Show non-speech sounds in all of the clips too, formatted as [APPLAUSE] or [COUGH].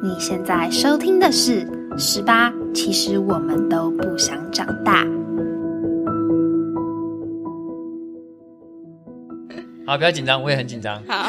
你现在收听的是《十八》，其实我们都不想长大。好，不要紧张，我也很紧张。[LAUGHS] 好，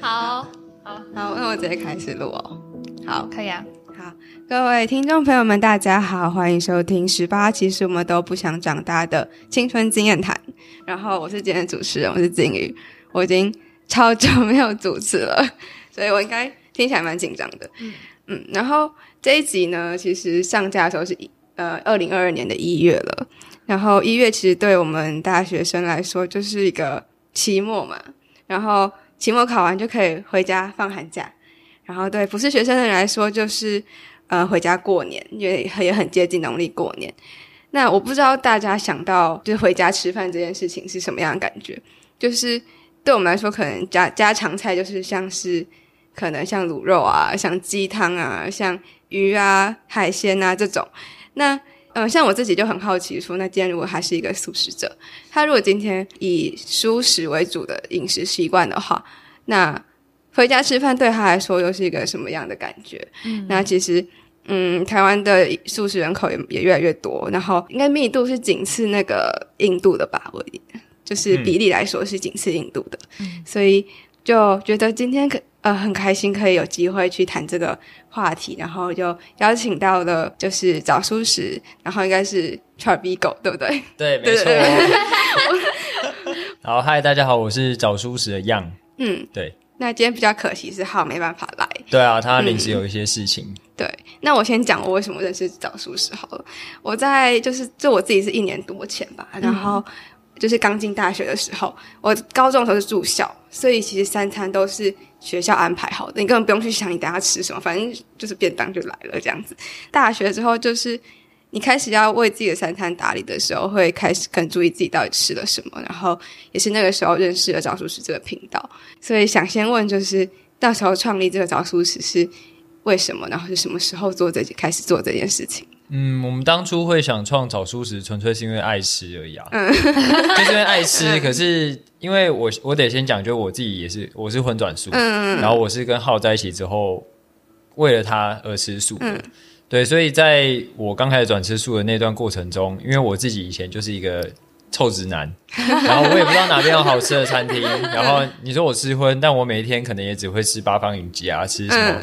好，好，那我直接开始录哦。好，可以啊。好，各位听众朋友们，大家好，欢迎收听《十八》，其实我们都不想长大的青春经验谈。然后我是今天的主持人，我是金鱼，我已经超久没有主持了，所以我应该。听起来蛮紧张的，嗯。嗯，然后这一集呢，其实上架的时候是一呃二零二二年的一月了，然后一月其实对我们大学生来说就是一个期末嘛，然后期末考完就可以回家放寒假，然后对不是学生的人来说就是呃回家过年，因为也很接近农历过年。那我不知道大家想到就是回家吃饭这件事情是什么样的感觉，就是对我们来说，可能家家常菜就是像是。可能像卤肉啊，像鸡汤啊，像鱼啊、海鲜啊这种。那呃，像我自己就很好奇，说那今天如果他是一个素食者，他如果今天以素食为主的饮食习惯的话，那回家吃饭对他来说又是一个什么样的感觉？嗯，那其实嗯，台湾的素食人口也也越来越多，然后应该密度是仅次那个印度的吧？我就是比例来说是仅次印度的，所以就觉得今天可。呃，很开心可以有机会去谈这个话题，然后就邀请到了就是早熟时，然后应该是 Charby 狗，对不对？对，没错。[LAUGHS] 好，嗨，大家好，我是早熟时的 Young。嗯，对。那今天比较可惜是浩没办法来。对啊，他临时有一些事情。对，那我先讲我为什么认识早熟时好了。我在就是就我自己是一年多前吧，然后就是刚进大学的时候，我高中的时候是住校，所以其实三餐都是。学校安排好的，你根本不用去想你等下吃什么，反正就是便当就来了这样子。大学之后，就是你开始要为自己的三餐打理的时候，会开始更注意自己到底吃了什么。然后也是那个时候认识了找熟食这个频道，所以想先问，就是到时候创立这个找熟食是为什么？然后是什么时候做这开始做这件事情？嗯，我们当初会想创早熟食，纯粹是因为爱吃而已啊，[LAUGHS] 就是因为爱吃。可是因为我我得先讲，就我自己也是，我是荤转素，嗯然后我是跟浩在一起之后，为了他而吃素的。对，所以在我刚开始转吃素的那段过程中，因为我自己以前就是一个臭直男，然后我也不知道哪边有好吃的餐厅。[LAUGHS] 然后你说我吃荤，但我每一天可能也只会吃八方云集啊，吃什么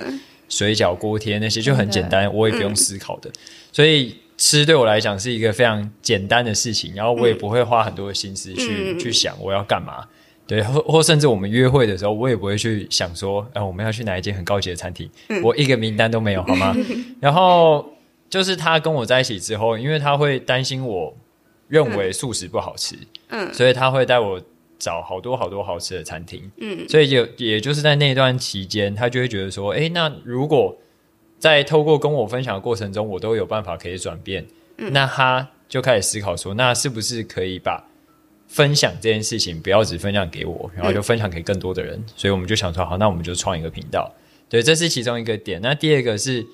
水饺、锅贴那些就很简单，我也不用思考的。所以吃对我来讲是一个非常简单的事情，然后我也不会花很多的心思去去想我要干嘛，对，或或甚至我们约会的时候，我也不会去想说，哎，我们要去哪一间很高级的餐厅，我一个名单都没有，好吗？[LAUGHS] 然后就是他跟我在一起之后，因为他会担心我认为素食不好吃，嗯，所以他会带我找好多好多好吃的餐厅，嗯，所以就也就是在那段期间，他就会觉得说，哎，那如果在透过跟我分享的过程中，我都有办法可以转变。那他就开始思考说，那是不是可以把分享这件事情不要只分享给我，然后就分享给更多的人？所以我们就想说，好，那我们就创一个频道。对，这是其中一个点。那第二个是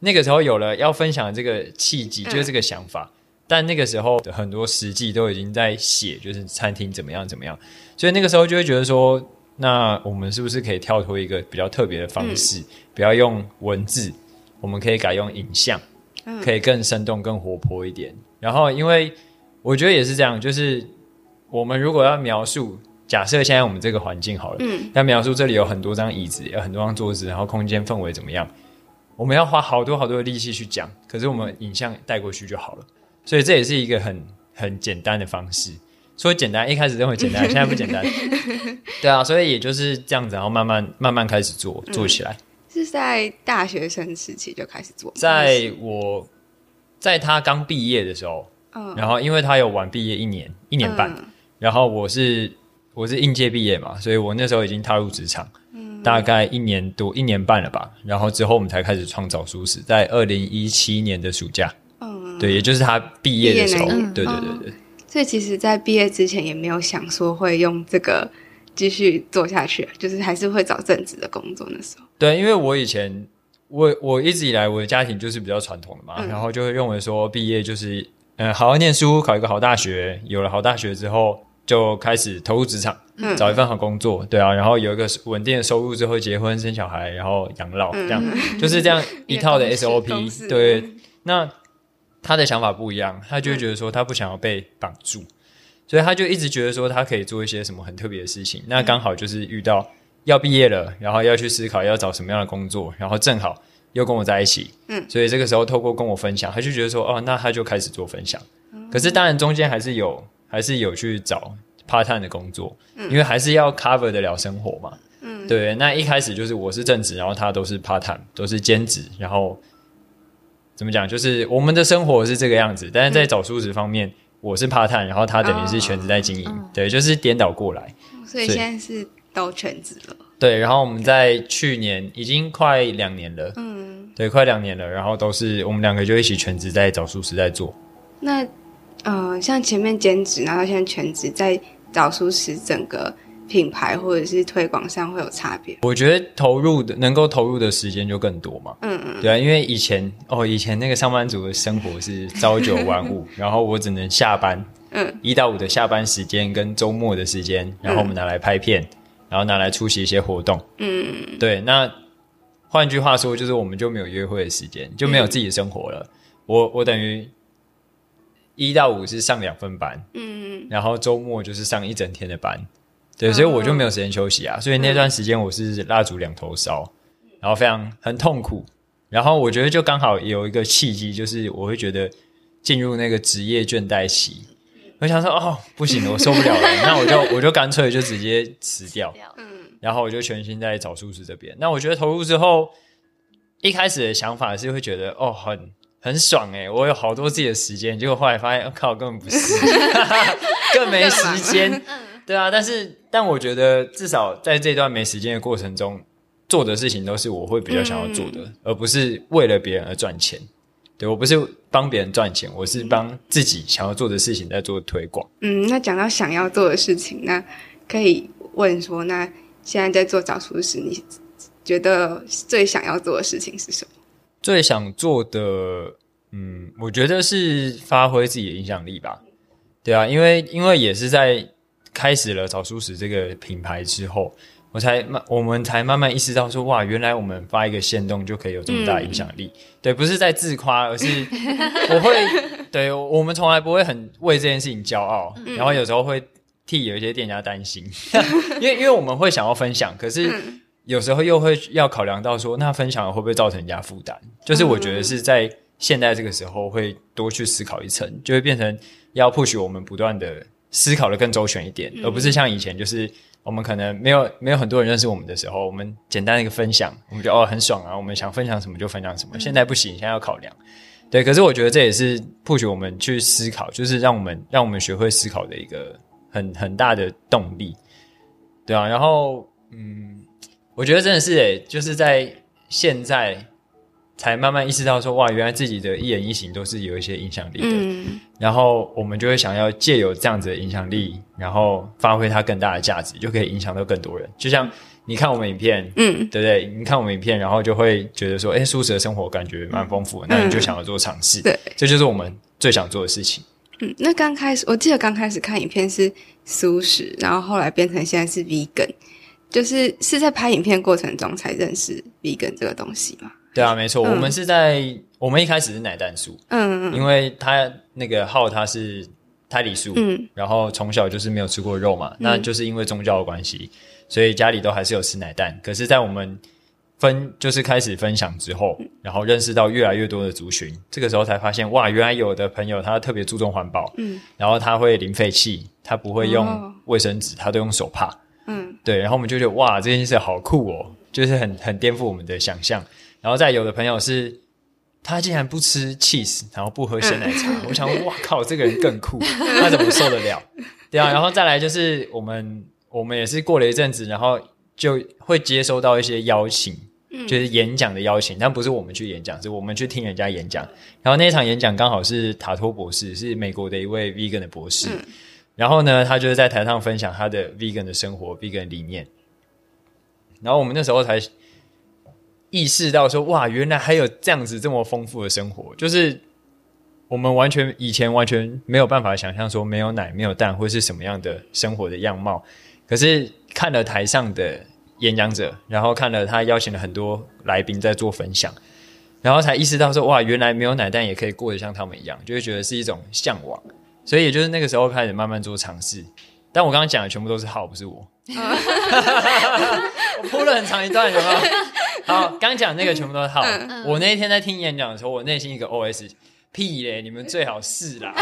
那个时候有了要分享的这个契机，就是这个想法。但那个时候的很多实际都已经在写，就是餐厅怎么样怎么样。所以那个时候就会觉得说，那我们是不是可以跳脱一个比较特别的方式，不要用文字？我们可以改用影像，可以更生动、更活泼一点。然后，因为我觉得也是这样，就是我们如果要描述，假设现在我们这个环境好了，嗯，要描述这里有很多张椅子，有很多张桌子，然后空间氛围怎么样，我们要花好多好多的力气去讲。可是我们影像带过去就好了，所以这也是一个很很简单的方式。说简单，一开始认为简单，[LAUGHS] 现在不简单。对啊，所以也就是这样子，然后慢慢慢慢开始做做起来。是在大学生时期就开始做，在我在他刚毕业的时候，嗯，然后因为他有晚毕业一年一年半，然后我是我是应届毕业嘛，所以我那时候已经踏入职场，嗯，大概一年多一年半了吧，然后之后我们才开始创造舒适，在二零一七年的暑假，嗯，对，也就是他毕业的时候，对对对对，所以其实，在毕业之前也没有想说会用这个。继续做下去，就是还是会找正职的工作。那时候，对，因为我以前我我一直以来我的家庭就是比较传统的嘛，然后就会认为说毕业就是嗯好好念书，考一个好大学，有了好大学之后就开始投入职场，找一份好工作，对啊，然后有一个稳定的收入之后结婚生小孩，然后养老，这样就是这样一套的 [LAUGHS] SOP。对，那他的想法不一样，他就觉得说他不想要被绑住，所以他就一直觉得说他可以做一些什么很特别的事情。那刚好就是遇到要毕业了，然后要去思考要找什么样的工作，然后正好又跟我在一起，嗯，所以这个时候透过跟我分享，他就觉得说哦，那他就开始做分享。可是当然中间还是有。还是有去找 part time 的工作，因为还是要 cover 得了生活嘛。嗯，对。那一开始就是我是正职，然后他都是 part time，都是兼职。然后怎么讲？就是我们的生活是这个样子，但是在找书职方面，我是 part time，然后他等于是全职在经营。对，就是颠倒过来。所以现在是都全职了。对，然后我们在去年已经快两年了。嗯，对，快两年了。然后都是我们两个就一起全职在找素食在做。那。呃，像前面兼职，然后现在全职，在找素食，整个品牌或者是推广上会有差别。我觉得投入的能够投入的时间就更多嘛。嗯嗯。对啊，因为以前哦，以前那个上班族的生活是朝九晚五，[LAUGHS] 然后我只能下班，嗯，一到五的下班时间跟周末的时间，然后我们拿来拍片，然后拿来出席一些活动。嗯。对，那换句话说，就是我们就没有约会的时间，就没有自己的生活了。我我等于。一到五是上两份班，嗯，然后周末就是上一整天的班，对，所以我就没有时间休息啊，所以那段时间我是蜡烛两头烧，然后非常很痛苦，然后我觉得就刚好有一个契机，就是我会觉得进入那个职业倦怠期，我想说哦不行了，我受不了了，那我就我就干脆就直接辞掉，嗯，然后我就全心在找数字这边，那我觉得投入之后，一开始的想法是会觉得哦很。很爽哎，我有好多自己的时间，结果后来发现，靠，根本不是 [LAUGHS] [LAUGHS] 更没时间。对啊，但是但我觉得至少在这段没时间的过程中，做的事情都是我会比较想要做的，而不是为了别人而赚钱。对我不是帮别人赚钱，我是帮自己想要做的事情在做推广。嗯，那讲到想要做的事情，那可以问说，那现在在做早熟时，你觉得最想要做的事情是什么？最想做的，嗯，我觉得是发挥自己的影响力吧。对啊，因为因为也是在开始了找熟食这个品牌之后，我才慢，我们才慢慢意识到说，哇，原来我们发一个线动就可以有这么大影响力。对，不是在自夸，而是 [LAUGHS] 我会，对我们从来不会很为这件事情骄傲，然后有时候会替有一些店家担心，[LAUGHS] 因为因为我们会想要分享，可是。有时候又会要考量到说，那分享会不会造成人家负担？就是我觉得是在现在这个时候会多去思考一层，就会变成要 push 我们不断的思考的更周全一点，而不是像以前就是我们可能没有没有很多人认识我们的时候，我们简单的一个分享，我们就哦很爽啊，我们想分享什么就分享什么。现在不行，现在要考量。对，可是我觉得这也是 push 我们去思考，就是让我们让我们学会思考的一个很很大的动力。对啊，然后嗯。我觉得真的是诶，就是在现在才慢慢意识到说，哇，原来自己的一言一行都是有一些影响力的。然后我们就会想要借由这样子的影响力，然后发挥它更大的价值，就可以影响到更多人。就像你看我们影片，嗯，对不对？你看我们影片，然后就会觉得说，哎，舒适的生活感觉蛮丰富的，那你就想要做尝试。对，这就是我们最想做的事情。嗯，那刚开始我记得刚开始看影片是舒适，然后后来变成现在是 vegan。就是是在拍影片过程中才认识 vegan 这个东西嘛？对啊，没错，我们是在我们一开始是奶蛋素，嗯嗯，因为他那个号他是胎里素，嗯，然后从小就是没有吃过肉嘛，那就是因为宗教的关系，所以家里都还是有吃奶蛋。可是，在我们分就是开始分享之后，然后认识到越来越多的族群，这个时候才发现哇，原来有的朋友他特别注重环保，嗯，然后他会零废弃，他不会用卫生纸，他都用手帕。嗯，对，然后我们就觉得哇，这件事好酷哦，就是很很颠覆我们的想象。然后再有的朋友是，他竟然不吃 cheese，然后不喝鲜奶茶，我想，哇靠，这个人更酷，[LAUGHS] 他怎么受得了？对啊，然后再来就是我们，我们也是过了一阵子，然后就会接收到一些邀请，就是演讲的邀请，但不是我们去演讲，是我们去听人家演讲。然后那场演讲刚好是塔托博士，是美国的一位 vegan 的博士。然后呢，他就是在台上分享他的 vegan 的生活，vegan 理念。然后我们那时候才意识到说，哇，原来还有这样子这么丰富的生活。就是我们完全以前完全没有办法想象说没有奶、没有蛋会是什么样的生活的样貌。可是看了台上的演讲者，然后看了他邀请了很多来宾在做分享，然后才意识到说哇，原来没有奶蛋也可以过得像他们一样，就会觉得是一种向往。所以也就是那个时候开始慢慢做尝试。但我刚刚讲的全部都是好，不是我。[LAUGHS] 我铺了很长一段，有没有？[LAUGHS] 好，刚讲那个全部都是号。我那一天在听演讲的时候，我内心一个 OS：屁嘞，你们最好是啦。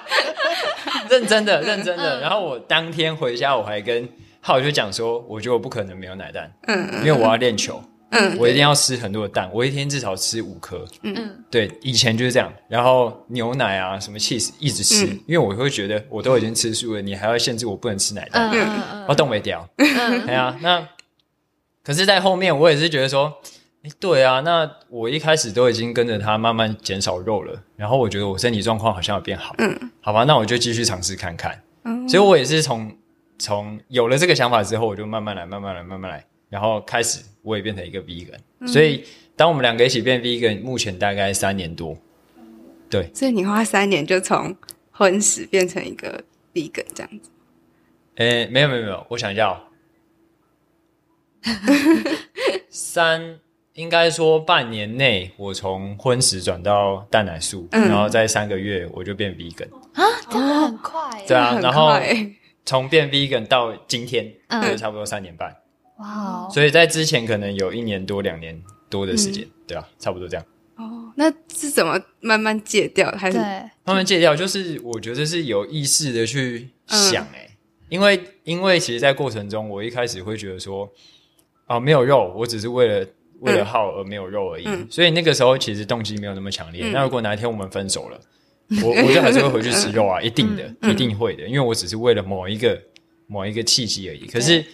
[LAUGHS] 认真的，认真的。然后我当天回家，我还跟浩就讲说，我觉得我不可能没有奶蛋，嗯，因为我要练球。嗯，我一定要吃很多的蛋，我一天至少吃五颗。嗯，对，以前就是这样。然后牛奶啊，什么 cheese 一直吃，因为我会觉得我都已经吃素了，你还要限制我不能吃奶蛋，我冻没掉。对啊，那可是，在后面我也是觉得说，哎，对啊，那我一开始都已经跟着他慢慢减少肉了，然后我觉得我身体状况好像有变好。嗯，好吧，那我就继续尝试看看。嗯，所以我也是从从有了这个想法之后，我就慢慢来，慢慢来，慢慢来。然后开始，我也变成一个 vegan，所以当我们两个一起变 vegan，目前大概三年多。对，所以你花三年就从荤食变成一个 vegan 这样子？诶，没有没有没有，我想要 [LAUGHS] 三，应该说半年内我从荤食转到蛋奶素，然后在三个月我就变 vegan 啊，真的很快。对啊，然后从变 vegan 到今天，就差不多三年半。哇，所以在之前可能有一年多、两年多的时间，对啊，差不多这样。哦，那是怎么慢慢戒掉？还是慢慢戒掉？就是我觉得是有意识的去想，哎，因为因为其实，在过程中，我一开始会觉得说，啊，没有肉，我只是为了为了耗而没有肉而已。所以那个时候其实动机没有那么强烈。那如果哪一天我们分手了，[LAUGHS] 我我就还是会回去吃肉啊，一定的，一定会的，因为我只是为了某一个某一个契机而已。可是。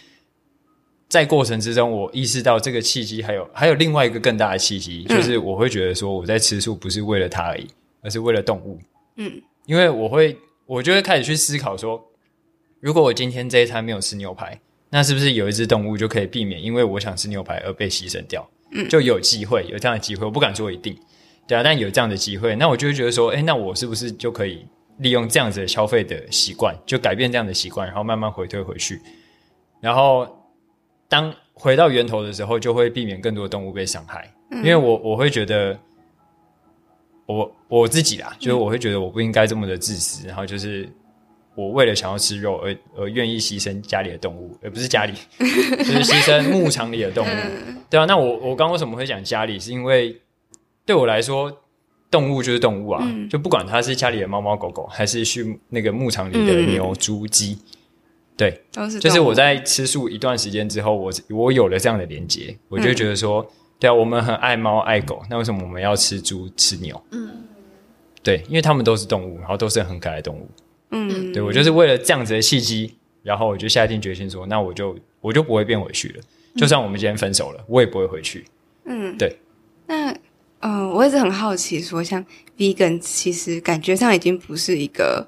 在过程之中，我意识到这个契机还有还有另外一个更大的契机，就是我会觉得说我在吃素不是为了它而已，而是为了动物。嗯，因为我会我就会开始去思考说，如果我今天这一餐没有吃牛排，那是不是有一只动物就可以避免因为我想吃牛排而被牺牲掉？嗯，就有机会有这样的机会，我不敢说一定，对啊，但有这样的机会，那我就会觉得说，哎，那我是不是就可以利用这样子的消费的习惯，就改变这样的习惯，然后慢慢回退回去，然后。当回到源头的时候，就会避免更多动物被伤害。因为我我会觉得，我我自己啦，就是我会觉得我不应该这么的自私，然后就是我为了想要吃肉而而愿意牺牲家里的动物，而不是家里，[LAUGHS] 就是牺牲牧场里的动物。对啊，那我我刚为什么会讲家里？是因为对我来说，动物就是动物啊，就不管它是家里的猫猫狗狗，还是去那个牧场里的牛猪鸡。对，就是我在吃素一段时间之后，我我有了这样的连接，我就觉得说，对啊，我们很爱猫爱狗，那为什么我们要吃猪吃牛？嗯，对，因为它们都是动物，然后都是很可爱的动物。嗯，对我就是为了这样子的契机，然后我就下定决心说，那我就我就不会变回去了，就算我们今天分手了，我也不会回去。嗯，对。那嗯，我一直很好奇，说像 vegan，其实感觉上已经不是一个。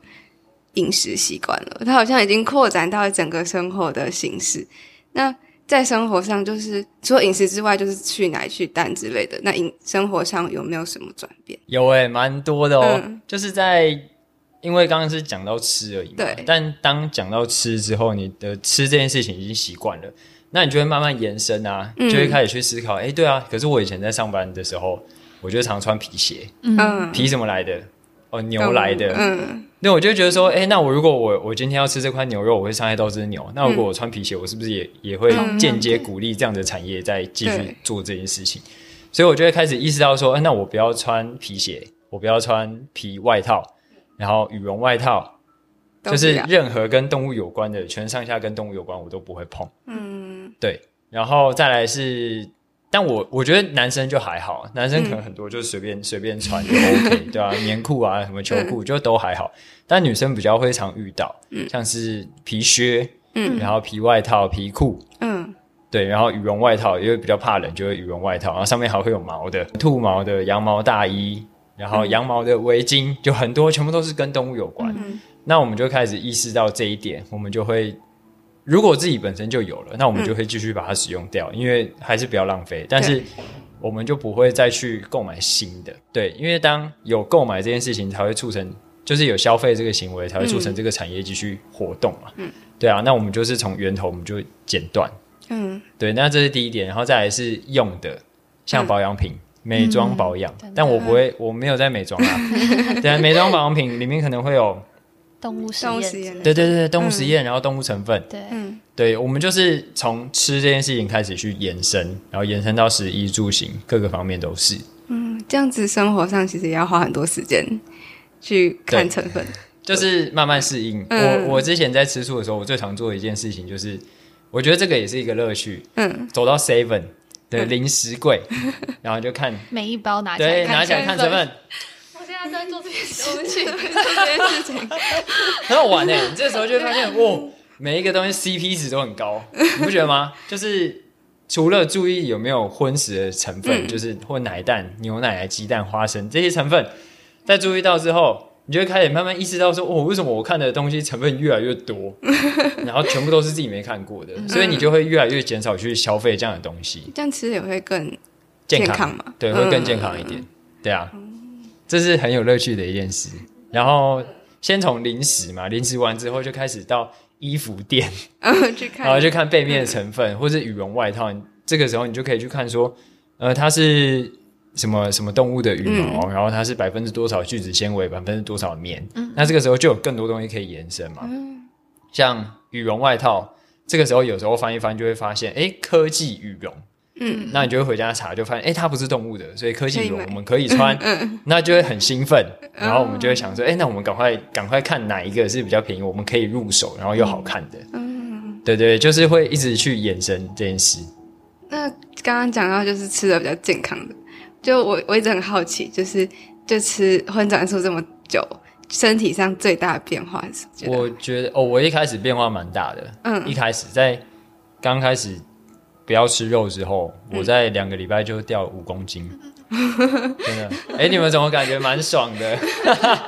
饮食习惯了，它好像已经扩展到整个生活的形式。那在生活上，就是除了饮食之外，就是去奶、去蛋之类的。那饮生活上有没有什么转变？有诶，蛮多的哦。就是在因为刚刚是讲到吃而已，对。但当讲到吃之后，你的吃这件事情已经习惯了，那你就会慢慢延伸啊，就会开始去思考。哎，对啊，可是我以前在上班的时候，我就常穿皮鞋。嗯，皮什么来的？哦，牛来的。嗯。那我就觉得说，哎，那我如果我我今天要吃这块牛肉，我会伤害到这只牛。那如果我穿皮鞋，我是不是也也会间接鼓励这样的产业在继续做这件事情？所以我就会开始意识到说，那我不要穿皮鞋，我不要穿皮外套，然后羽绒外套，就是任何跟动物有关的，全上下跟动物有关，我都不会碰。嗯，对，然后再来是。但我我觉得男生就还好，男生可能很多就是随便随便穿就 OK，[LAUGHS] 对吧？棉裤啊，什么秋裤就都还好。但女生比较会常遇到，像是皮靴，嗯，然后皮外套、皮裤，嗯，对，然后羽绒外套，因为比较怕冷，就会羽绒外套，然后上面还会有毛的，兔毛的羊毛大衣，然后羊毛的围巾，就很多，全部都是跟动物有关。那我们就开始意识到这一点，我们就会。如果自己本身就有了，那我们就会继续把它使用掉，因为还是不要浪费。但是我们就不会再去购买新的。对，因为当有购买这件事情，才会促成，就是有消费这个行为，才会促成这个产业继续活动嘛。嗯，对啊，那我们就是从源头我们就剪断。嗯，对，那这是第一点，然后再来是用的，像保养品、美妆保养，但我不会，我没有在美妆啊。[LAUGHS] 对啊，美妆保养品里面可能会有动物实验，验，对对对动物实验，然后动物成分。对，嗯对，我们就是从吃这件事情开始去延伸，然后延伸到食衣住行各个方面都是。嗯，这样子生活上其实也要花很多时间去看成分。就是慢慢适应。嗯我我之前在吃素的时候，我最常做的一件事情就是，我觉得这个也是一个乐趣。嗯，走到 Seven 的零食柜，[LAUGHS] 然后就看，每一包拿起来拿起来看成分，我现在在做这件事情，做这件事情，很好玩诶。你这时候就会发现，哇，每一个东西 CP 值都很高，你不觉得吗？就是除了注意有没有荤食的成分，嗯就是或奶蛋、牛奶、鸡蛋、花生这些成分，在注意到之后。你就会开始慢慢意识到说，哦，为什么我看的东西成分越来越多，[LAUGHS] 然后全部都是自己没看过的，所以你就会越来越减少去消费这样的东西。这样吃也会更健康嘛对，嗯会更健康一点。对啊，这是很有乐趣的一件事。然后先从零食嘛，零食完之后就开始到衣服店，[LAUGHS] 嗯去看，然后去看背面的成分，或是羽绒外套。这个时候你就可以去看说，呃，它是什么什么动物的羽毛，然后它是百分之多少聚酯纤维，百分之多少棉。那这个时候就有更多东西可以延伸嘛。像羽绒外套，这个时候有时候翻一翻就会发现，哎，科技羽绒。嗯，那你就会回家查，就发现，哎、它不是动物的，所以科技羽绒我们可以穿，[LAUGHS] 那就会很兴奋，然后我们就会想说，哎、那我们赶快赶快看哪一个是比较便宜，我们可以入手，然后又好看的，嗯，对对，就是会一直去延伸这件事。那刚刚讲到就是吃的比较健康的，就我我一直很好奇，就是就吃荤转素这么久，身体上最大的变化是我觉得哦，我一开始变化蛮大的，嗯。一开始在刚开始不要吃肉之后，我在两个礼拜就掉五公斤，[LAUGHS] 真的，哎、你们怎么感觉蛮爽的？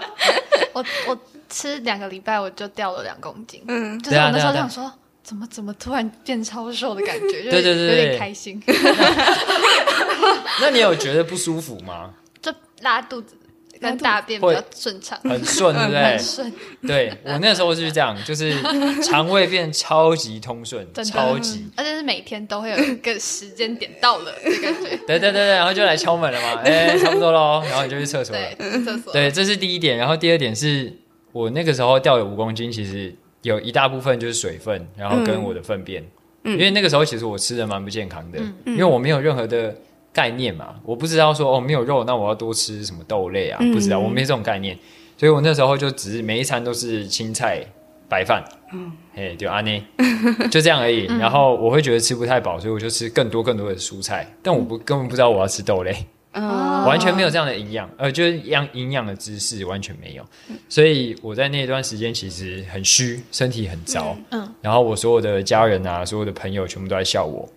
[LAUGHS] 我我吃两个礼拜我就掉了两公斤，嗯。就是我那时候想说，怎么怎么突然变超瘦的感觉，[LAUGHS] 就是对对对有对点开心，[LAUGHS] 那你有觉得不舒服吗？就拉肚子跟大便比较顺畅，很顺，对不对 [LAUGHS] 很？顺，对我那时候就是这样，就是肠胃变超级通顺，超级。而且是每天都会有一个时间点到了的感觉。对对对对，然后就来敲门了嘛，哎，差不多喽，然后你就去厕所了对。，厕所。对，这是第一点。然后第二点是我那个时候掉了五公斤，其实有一大部分就是水分，然后跟我的粪便。因为那个时候其实我吃的蛮不健康的，因为我没有任何的概念嘛，我不知道说哦没有肉，那我要多吃什么豆类啊，不知道，我没这种概念，所以我那时候就只是每一餐都是青菜白饭，嗯，嘿，就阿内，[LAUGHS] 就这样而已。然后我会觉得吃不太饱，所以我就吃更多更多的蔬菜，但我不根本不知道我要吃豆类。嗯完全没有这样的营养，呃，就是养营养的知识完全没有，所以我在那段时间其实很虚，身体很糟，嗯嗯。然后我所有的家人啊，所有的朋友全部都在笑我，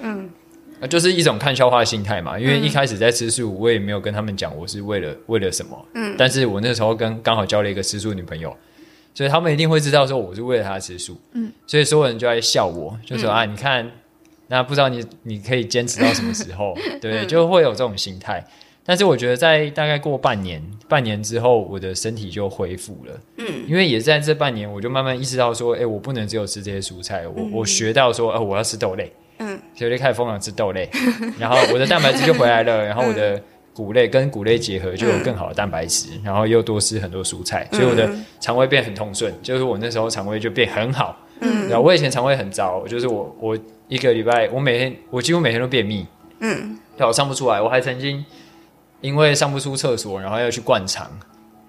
嗯。呃就是一种看笑话的心态嘛。因为一开始在吃素，我也没有跟他们讲我是为了为了什么，嗯。但是我那时候跟刚好交了一个吃素女朋友，所以他们一定会知道说我是为了他吃素，嗯，所以所有人就在笑我，就说、啊，你看，那不知道你你可以坚持到什么时候，[LAUGHS] 对？就会有这种心态。但是我觉得在大概过半年，半年之后，我的身体就恢复了。嗯，因为也在这半年，我就慢慢意识到说，哎，我不能只有吃这些蔬菜，我、我学到说，呃，我要吃豆类，嗯，所以我就开始疯狂吃豆类，[LAUGHS] 然后我的蛋白质就回来了，[LAUGHS] 然后我的谷类跟谷类结合就有更好的蛋白质，然后又多吃很多蔬菜，所以我的肠胃变很通顺，就是我那时候肠胃就变很好。嗯，然后我以前肠胃很糟，就是我我一个礼拜我每天我几乎每天都便秘，嗯，对，我上不出来，我还曾经因为上不出厕所，然后要去灌肠，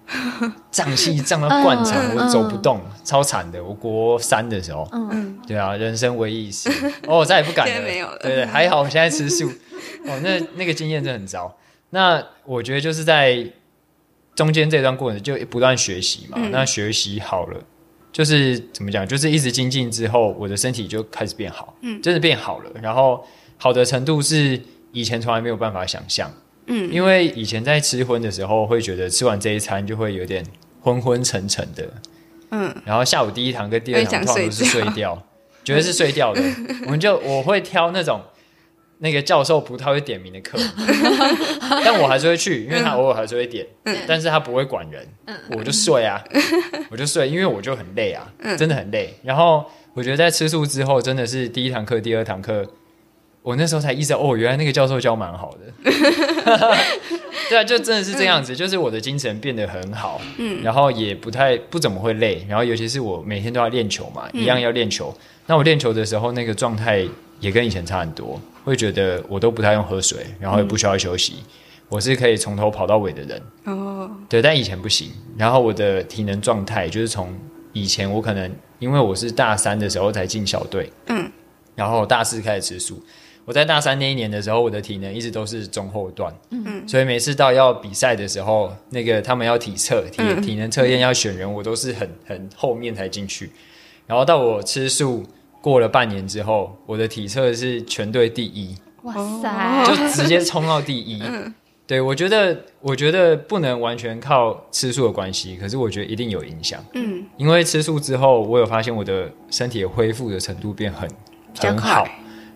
[LAUGHS] 胀气 [LAUGHS] 胀到灌肠，嗯我走不动，超惨的。我国三的时候，嗯，对啊，人生唯一一次，哦，我再也不敢了，现在没有了。对对，还好我现在吃素，[LAUGHS] 哦，那那个经验真的很糟。那我觉得就是在中间这段过程就不断学习嘛，那学习好了。就是怎么讲，就是一直精进之后，我的身体就开始变好，嗯，真的变好了。然后好的程度是以前从来没有办法想象，嗯，因为以前在吃荤的时候，会觉得吃完这一餐就会有点昏昏沉沉的，嗯，然后下午第一堂跟第二堂都是睡掉，觉得是睡掉的，[LAUGHS] 我们就我会挑那种那个教授不太会点名的课，[LAUGHS] 但我还是会去，因为他偶尔还是会点，但是他不会管人，我就睡啊，我就睡，因为我就很累啊，真的很累。然后我觉得在吃素之后，真的是第一堂课、第二堂课，我那时候才意识到，哦，原来那个教授教蛮好的。[LAUGHS] 对啊，就真的是这样子，就是我的精神变得很好，嗯，然后也不太不怎么会累，然后尤其是我每天都要练球嘛，一样要练球。那我练球的时候，那个状态也跟以前差很多，会觉得我都不太用喝水，然后也不需要休息，我是可以从头跑到尾的人。哦，对，但以前不行。然后我的体能状态就是从以前我可能因为我是大三的时候才进小队，嗯，然后大四开始吃素。我在大三那一年的时候，我的体能一直都是中后段，嗯，所以每次到要比赛的时候，那个他们要体测、体体能测验要选人，我都是很很后面才进去。然后到我吃素过了半年之后，我的体测是全队第一，哇塞，就直接冲到第一。对我觉得，我觉得不能完全靠吃素的关系，可是我觉得一定有影响。嗯，因为吃素之后，我有发现我的身体恢复的程度变很很好。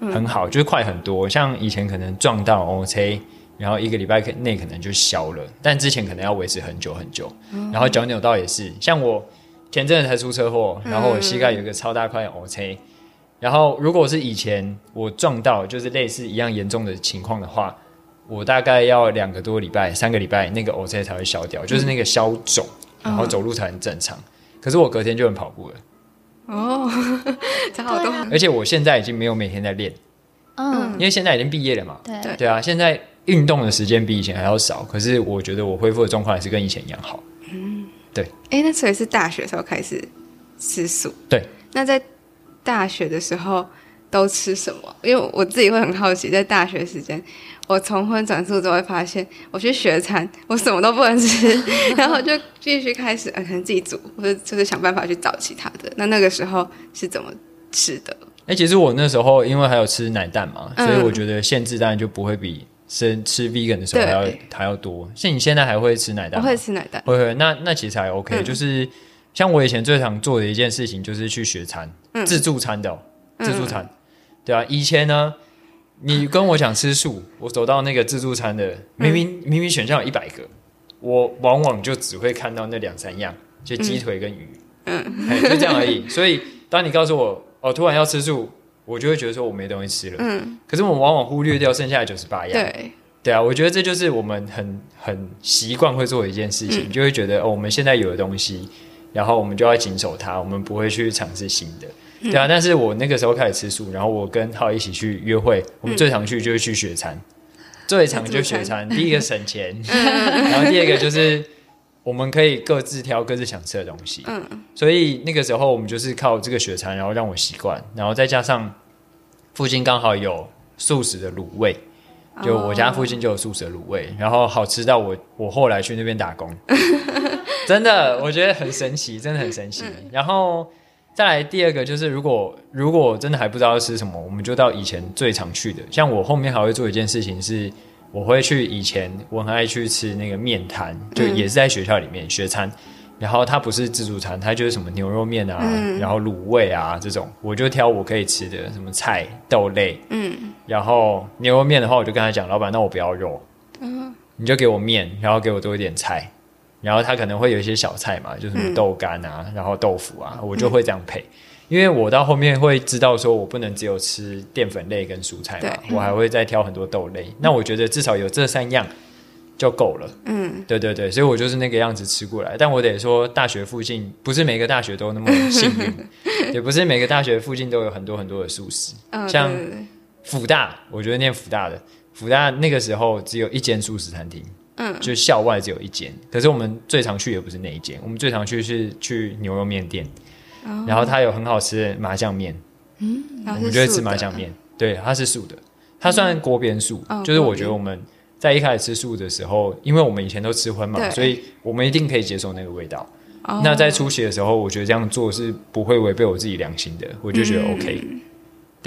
很好，就是快很多。像以前可能撞到 O C，然后一个礼拜内可能就消了，但之前可能要维持很久很久。然后脚扭到也是，像我前阵子才出车祸，然后我膝盖有一个超大块 O C。然后如果是以前我撞到就是类似一样严重的情况的话，我大概要两个多礼拜、三个礼拜那个 O C 才会消掉，就是那个消肿，然后走路才很正常。可是我隔天就能跑步了。哦，[LAUGHS] 差好多。而且我现在已经没有每天在练，嗯，因为现在已经毕业了嘛。对对啊，现在运动的时间比以前还要少，可是我觉得我恢复的状况还是跟以前一样好。嗯，对。哎，那所以是大学时候开始吃素？对。那在大学的时候都吃什么？因为我自己会很好奇，在大学时间。我从荤转素之后，会发现我去学餐，我什么都不能吃，然后就必须开始呃，可能自己煮，或者就是想办法去找其他的。那那个时候是怎么吃的？[LAUGHS] 哎，其实我那时候因为还有吃奶蛋嘛，所以我觉得限制当然就不会比生吃 vegan 的时候还要还要多。像你现在还会吃奶蛋？我会吃奶蛋。会会，那那其实还 OK。就是像我以前最常做的一件事情，就是去学餐，自助餐的自助餐，对啊，以前呢。你跟我讲吃素，我走到那个自助餐的，明明明明选项有一百个，我往往就只会看到那两三样，就鸡腿跟鱼，嗯，就这样而已。所以当你告诉我哦，突然要吃素，我就会觉得说我没东西吃了，嗯。可是我们往往忽略掉剩下的九十八样，对，对啊。我觉得这就是我们很很习惯会做的一件事情，就会觉得哦，我们现在有的东西，然后我们就要谨守它，我们不会去尝试新的。对啊，但是我那个时候开始吃素，然后我跟浩一起去约会，我们最常去就是去雪餐，最常就雪餐。第一个省钱，[LAUGHS] 然后第二个就是我们可以各自挑各自想吃的东西。嗯，所以那个时候我们就是靠这个雪餐，然后让我习惯，然后再加上附近刚好有素食的卤味，就我家附近就有素食的卤味，然后好吃到我我后来去那边打工，[LAUGHS] 真的我觉得很神奇，[LAUGHS] 真的很神奇。然后。再来第二个就是，如果如果真的还不知道要吃什么，我们就到以前最常去的。像我后面还会做一件事情，是我会去以前我很爱去吃那个面摊，就也是在学校里面学餐。然后它不是自助餐，它就是什么牛肉面啊，然后卤味啊这种，我就挑我可以吃的什么菜豆类。嗯，然后牛肉面的话，我就跟他讲，老板，那我不要肉，嗯，你就给我面，然后给我多一点菜。然后它可能会有一些小菜嘛，就什么豆干啊，然后豆腐啊，我就会这样配。因为我到后面会知道说，我不能只有吃淀粉类跟蔬菜嘛，我还会再挑很多豆类。那我觉得至少有这三样就够了。嗯，对对对，所以我就是那个样子吃过来。但我得说，大学附近不是每个大学都那么幸运，[LAUGHS] 也不是每个大学附近都有很多很多的素食。像福大，我觉得念福大的福大那个时候只有一间素食餐厅。嗯，就校外只有一间，可是我们最常去也不是那一间，我们最常去是去牛肉面店，然后它有很好吃的麻酱面，嗯，我们就会吃麻酱面，对，它是素的，它算锅边素，就是我觉得我们在一开始吃素的时候，因为我们以前都吃荤嘛，所以我们一定可以接受那个味道。那在初期的时候，我觉得这样做是不会违背我自己良心的，我就觉得 OK。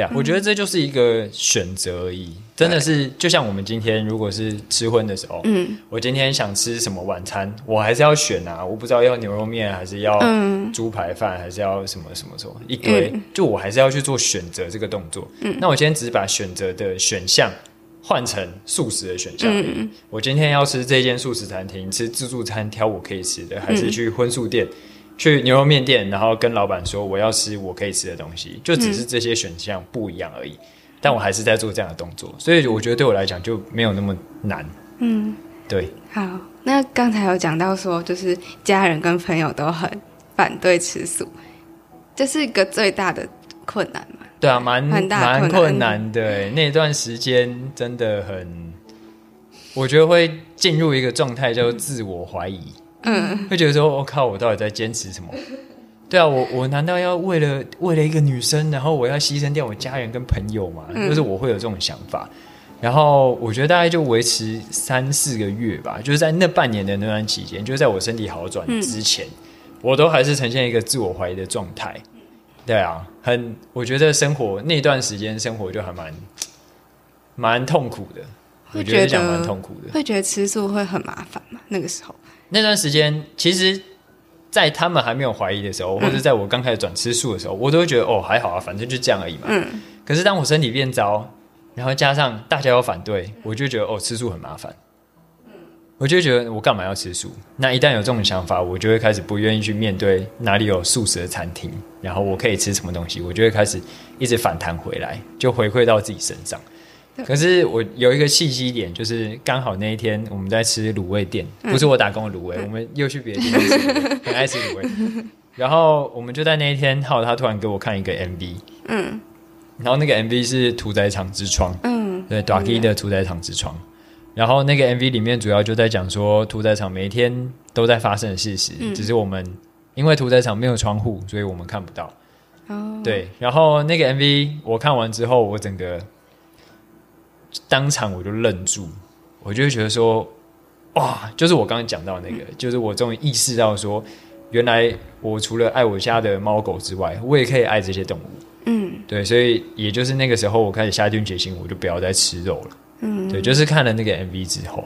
对啊，我觉得这就是一个选择而已，真的是就像我们今天如果是吃荤的时候，嗯，我今天想吃什么晚餐，我还是要选啊，我不知道要牛肉面还是要猪排饭，还是要什么什么什么一堆，就我还是要去做选择这个动作。嗯，那我今天只是把选择的选项换成素食的选项。嗯我今天要吃这间素食餐厅，吃自助餐挑我可以吃的，还是去荤素店？去牛肉面店，然后跟老板说我要吃我可以吃的东西，就只是这些选项不一样而已。但我还是在做这样的动作，所以我觉得对我来讲就没有那么难。嗯，对。好，那刚才有讲到说，就是家人跟朋友都很反对吃素，这是一个最大的困难嘛？对啊，蛮蛮困难的。那段时间真的很，我觉得会进入一个状态，叫做自我怀疑。嗯，会觉得说，我靠，我到底在坚持什么？[LAUGHS] 对啊，我我难道要为了为了一个女生，然后我要牺牲掉我家人跟朋友吗？就是我会有这种想法。然后我觉得大概就维持三四个月吧，就是在那半年的那段期间，就是在我身体好转之前，我都还是呈现一个自我怀疑的状态。对啊，很，我觉得生活那段时间生活就还蛮蛮痛苦的，我觉得蛮痛苦的，会觉得吃素会很麻烦嘛？那个时候。那段时间，其实，在他们还没有怀疑的时候，或者在我刚开始转吃素的时候，我都会觉得哦，还好啊，反正就这样而已嘛。嗯。可是当我身体变糟，然后加上大家有反对，我就觉得哦，吃素很麻烦。我就觉得我干嘛要吃素？那一旦有这种想法，我就会开始不愿意去面对哪里有素食的餐厅，然后我可以吃什么东西，我就会开始一直反弹回来，就回馈到自己身上。[LAUGHS] 可是我有一个契机点，就是刚好那一天我们在吃卤味店，不是我打工的卤味，我们又去别的地方吃，很爱吃卤味。[LAUGHS] 然后我们就在那一天，浩他突然给我看一个 MV，嗯，然后那个 MV 是屠宰场之窗，嗯，对 d a r k y 的屠宰场之窗。然后那个 MV 里面主要就在讲说屠宰场每一天都在发生的事实，只是我们因为屠宰场没有窗户，所以我们看不到。哦，对。然后那个 MV 我看完之后，我整个。当场我就愣住，我就会觉得说，哇，就是我刚刚讲到那个，就是我终于意识到说，原来我除了爱我家的猫狗之外，我也可以爱这些动物。嗯，对，所以也就是那个时候，我开始下定决心，我就不要再吃肉了。嗯，对，就是看了那个 MV 之后，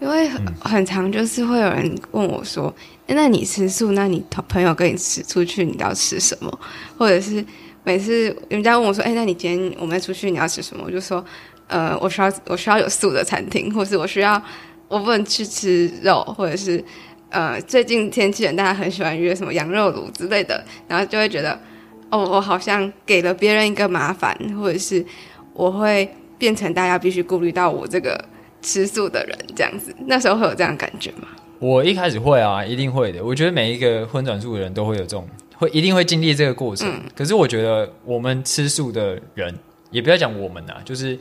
因为很很长，就是会有人问我说，那你吃素，那你同朋友跟你吃出去，你要吃什么？或者是每次人家问我说，哎，那你今天我们出去你要吃什么？我就说。呃，我需要我需要有素的餐厅，或是我需要我不能去吃肉，或者是呃，最近天气冷，大家很喜欢约什么羊肉炉之类的，然后就会觉得哦，我好像给了别人一个麻烦，或者是我会变成大家必须顾虑到我这个吃素的人这样子。那时候会有这样感觉吗？我一开始会啊，一定会的。我觉得每一个荤转素的人都会有这种，会一定会经历这个过程。可是我觉得我们吃素的人，也不要讲我们啊，就是。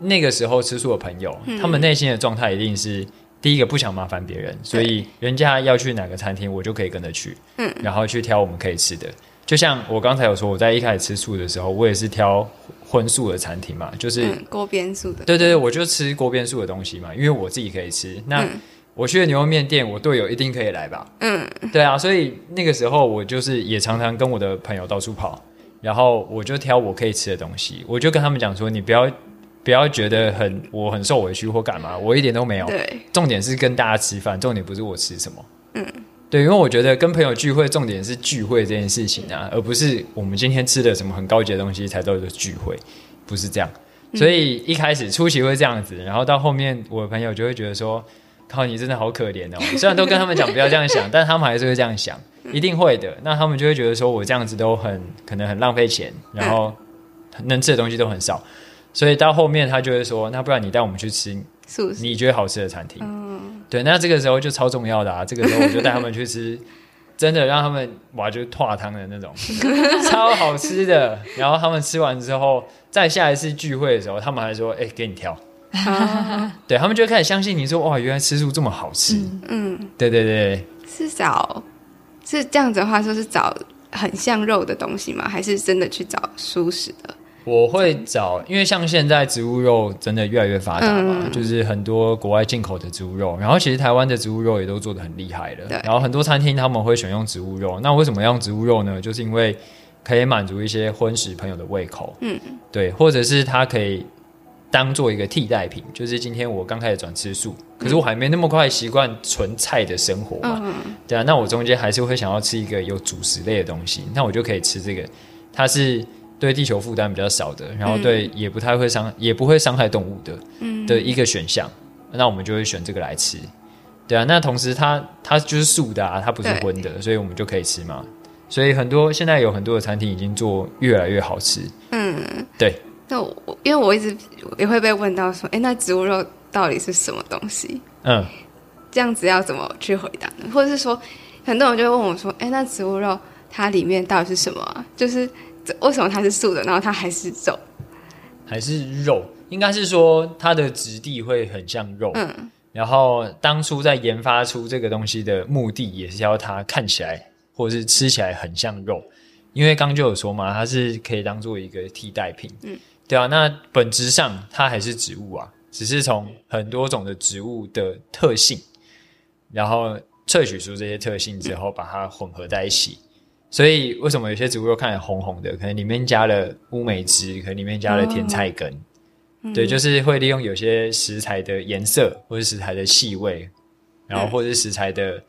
那个时候吃素的朋友，他们内心的状态一定是第一个不想麻烦别人，所以人家要去哪个餐厅，我就可以跟着去，嗯，然后去挑我们可以吃的。就像我刚才有说，我在一开始吃素的时候，我也是挑荤素的餐厅嘛，就是锅边素的。对对对，我就吃锅边素的东西嘛，因为我自己可以吃。那我去的牛肉面店，我队友一定可以来吧？嗯，对啊，所以那个时候我就是也常常跟我的朋友到处跑，然后我就挑我可以吃的东西，我就跟他们讲说，你不要。不要觉得很我很受委屈或干嘛，我一点都没有。对，重点是跟大家吃饭，重点不是我吃什么。嗯，对，因为我觉得跟朋友聚会，重点是聚会这件事情啊，而不是我们今天吃的什么很高级的东西才叫做聚会，不是这样。所以一开始初期会这样子，然后到后面我的朋友就会觉得说：“靠，你真的好可怜哦。[LAUGHS] ”虽然都跟他们讲不要这样想，[LAUGHS] 但他们还是会这样想，一定会的。那他们就会觉得说我这样子都很可能很浪费钱，然后能吃的东西都很少。所以到后面他就会说：“那不然你带我们去吃你觉得好吃的餐厅。”嗯，对，那这个时候就超重要的啊！这个时候我就带他们去吃，[LAUGHS] 真的让他们哇，就是化汤的那种，[LAUGHS] 超好吃的。然后他们吃完之后，在下一次聚会的时候，他们还说：“哎，给你挑。[LAUGHS] ”对他们就开始相信你说：“哇，原来吃素这么好吃。”嗯，对对对，是找是这样子的话，说是找很像肉的东西吗？还是真的去找素食的？我会找，因为像现在植物肉真的越来越发达嘛，就是很多国外进口的植物肉，然后其实台湾的植物肉也都做的很厉害了。然后很多餐厅他们会选用植物肉，那为什么要用植物肉呢？就是因为可以满足一些荤食朋友的胃口，嗯，对，或者是它可以当做一个替代品，就是今天我刚开始转吃素，可是我还没那么快习惯纯菜的生活嘛，对啊，那我中间还是会想要吃一个有主食类的东西，那我就可以吃这个，它是对地球负担比较少的，然后对也不太会伤，也不会伤害动物的，嗯，的一个选项，那我们就会选这个来吃，对啊，那同时它它就是素的啊，它不是荤的，所以我们就可以吃嘛，所以很多现在有很多的餐厅已经做越来越好吃，嗯，对。那我因为我一直也会被问到说，哎，那植物肉到底是什么东西？嗯，这样子要怎么去回答呢？或者是说，很多人就会问我说，哎，那植物肉它里面到底是什么啊？就是为什么它是素的，然后它还是肉？还是肉？应该是说它的质地会很像肉。嗯，然后当初在研发出这个东西的目的，也是要它看起来或者是吃起来很像肉，因为刚就有说嘛，它是可以当做一个替代品。嗯。对啊，那本质上它还是植物啊，只是从很多种的植物的特性，然后萃取出这些特性之后，把它混合在一起。所以为什么有些植物肉看起来红红的？可能里面加了乌梅汁，可能里面加了甜菜根。对，就是会利用有些食材的颜色，或者食材的气味，然后或者是食材的，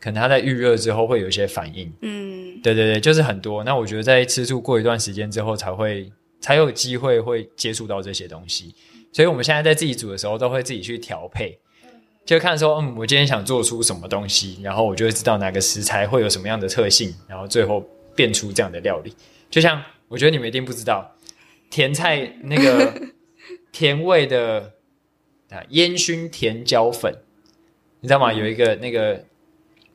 可能它在预热之后会有一些反应。嗯，对对对，就是很多。那我觉得在吃住过一段时间之后，才会。才有机会会接触到这些东西，所以我们现在在自己煮的时候，都会自己去调配，就看说，嗯，我今天想做出什么东西，然后我就会知道哪个食材会有什么样的特性，然后最后变出这样的料理。就像我觉得你们一定不知道，甜菜那个 [LAUGHS] 甜味的啊烟熏甜椒粉，你知道吗？有一个那个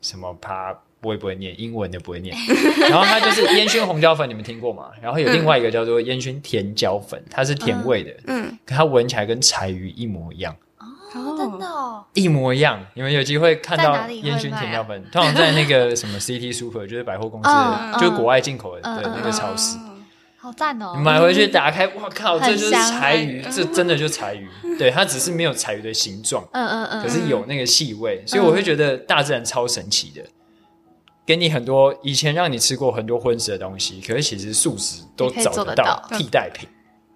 什么趴。不会不会念英文的不会念，[LAUGHS] 然后它就是烟熏红椒粉，你们听过吗？然后有另外一个叫做烟熏甜椒粉，它是甜味的，嗯，可它闻起来跟柴鱼一模一样哦，真的，哦，一模一样。你们有机会看到烟熏甜椒粉，通常在那个什么 CT Super，就是百货公司，就是国外进口的的那个超市，好赞哦！买回去打开，我靠，这就是柴鱼，这真的就柴鱼，对，它只是没有柴鱼的形状，嗯嗯嗯，可是有那个气味，所以我会觉得大自然超神奇的。给你很多以前让你吃过很多荤食的东西，可是其实素食都找得到替代品，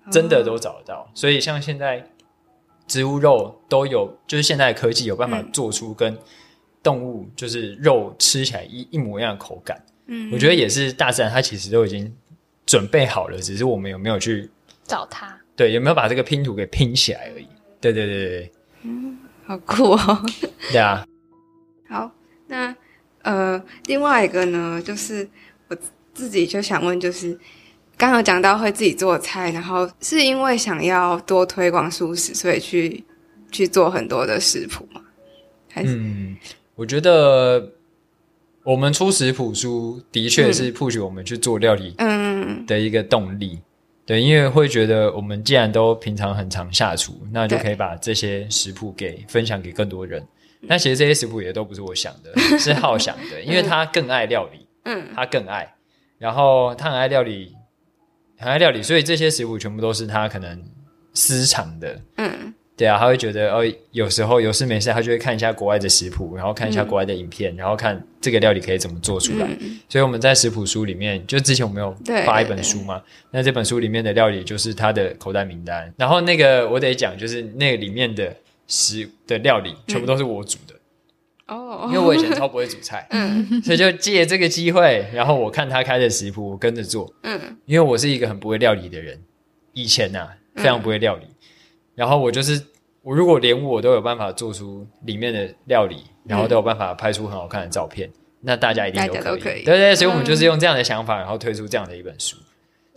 真的都找得到。所以像现在植物肉都有，就是现在的科技有办法做出跟动物就是肉吃起来一一模一样的口感。嗯，我觉得也是大自然它其实都已经准备好了，只是我们有没有去找它？对，有没有把这个拼图给拼起来而已？对对对对，嗯，好酷哦。[LAUGHS] 对啊，好，那。呃，另外一个呢，就是我自己就想问，就是刚刚讲到会自己做菜，然后是因为想要多推广素食，所以去去做很多的食谱吗？还是？嗯，我觉得我们出食谱书的确是 push 我们去做料理，嗯，的一个动力。对，因为会觉得我们既然都平常很常下厨，那就可以把这些食谱给分享给更多人。那其实这些食谱也都不是我想的，[LAUGHS] 是浩想的，因为他更爱料理，嗯，他更爱，然后他很爱料理，很爱料理，所以这些食谱全部都是他可能私藏的，嗯，对啊，他会觉得哦，有时候有事没事，他就会看一下国外的食谱，然后看一下国外的影片，然后看这个料理可以怎么做出来。所以我们在食谱书里面，就之前我们有发一本书嘛，那这本书里面的料理就是他的口袋名单。然后那个我得讲，就是那个里面的。食的料理全部都是我煮的哦，因为我以前超不会煮菜，嗯，[LAUGHS] 所以就借这个机会，然后我看他开的食谱，我跟着做，嗯，因为我是一个很不会料理的人，以前呐非常不会料理，然后我就是我如果连我都有办法做出里面的料理，然后都有办法拍出很好看的照片，那大家一定都可以，对对，所以我们就是用这样的想法，然后推出这样的一本书。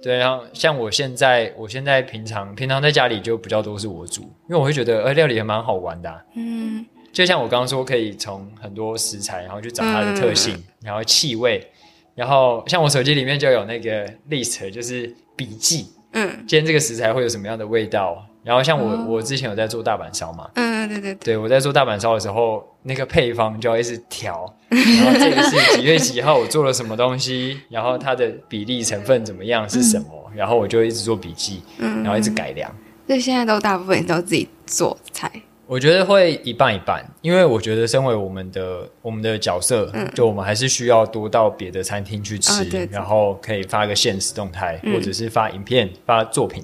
对，然后像我现在，我现在平常平常在家里就比较多是我煮，因为我会觉得，呃，料理也蛮好玩的。嗯，就像我刚刚说，可以从很多食材，然后去找它的特性，然后气味，然后像我手机里面就有那个 list，就是笔记。嗯，今天这个食材会有什么样的味道？然后像我，我之前有在做大阪烧嘛，嗯，对对对，我在做大阪烧的时候，那个配方就要一直调，[LAUGHS] 然后这个是几月几号我做了什么东西，然后它的比例成分怎么样是什么，然后我就一直做笔记，嗯，然后一直改良。所以现在都大部分都自己做菜，我觉得会一半一半，因为我觉得身为我们的我们的角色，就我们还是需要多到别的餐厅去吃，然后可以发个现实动态，或者是发影片、发作品。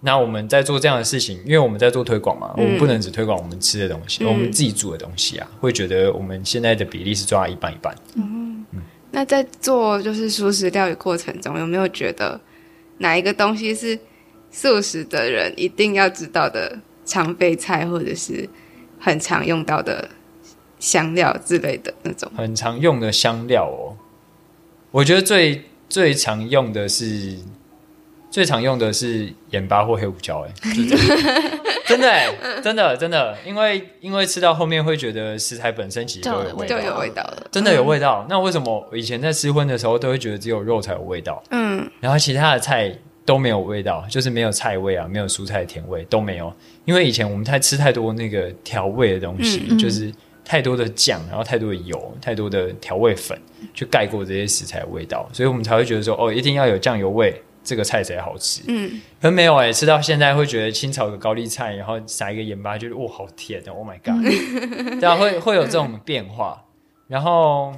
那我们在做这样的事情，因为我们在做推广嘛，我们不能只推广我们吃的东西，我们自己煮的东西啊，会觉得我们现在的比例是抓一半一半。那在做就是素食料理过程中，有没有觉得哪一个东西是素食的人一定要知道的常备菜，或者是很常用到的香料之类的那种？很常用的香料哦，我觉得最最常用的是最常用的是盐巴或黑胡椒，[LAUGHS] 哎，真的哎，真的真的，因为因为吃到后面会觉得食材本身其实都有味就道，有味道了。真的有味道。那为什么我以前在吃荤的时候都会觉得只有肉才有味道，嗯然后其他的菜都没有味道，就是没有菜味啊，没有蔬菜的甜味都没有。因为以前我们太吃太多那个调味的东西，嗯就是太多的酱，然后太多的油，太多的调味粉，去盖过这些食材的味道，所以我们才会觉得说，哦，一定要有酱油味，这个菜才好吃。嗯，可没有哎、吃到现在会觉得清炒个高丽菜，然后撒一个盐巴，觉得哇好甜哦，Oh my god！[LAUGHS] 对啊，会会有这种变化。然后，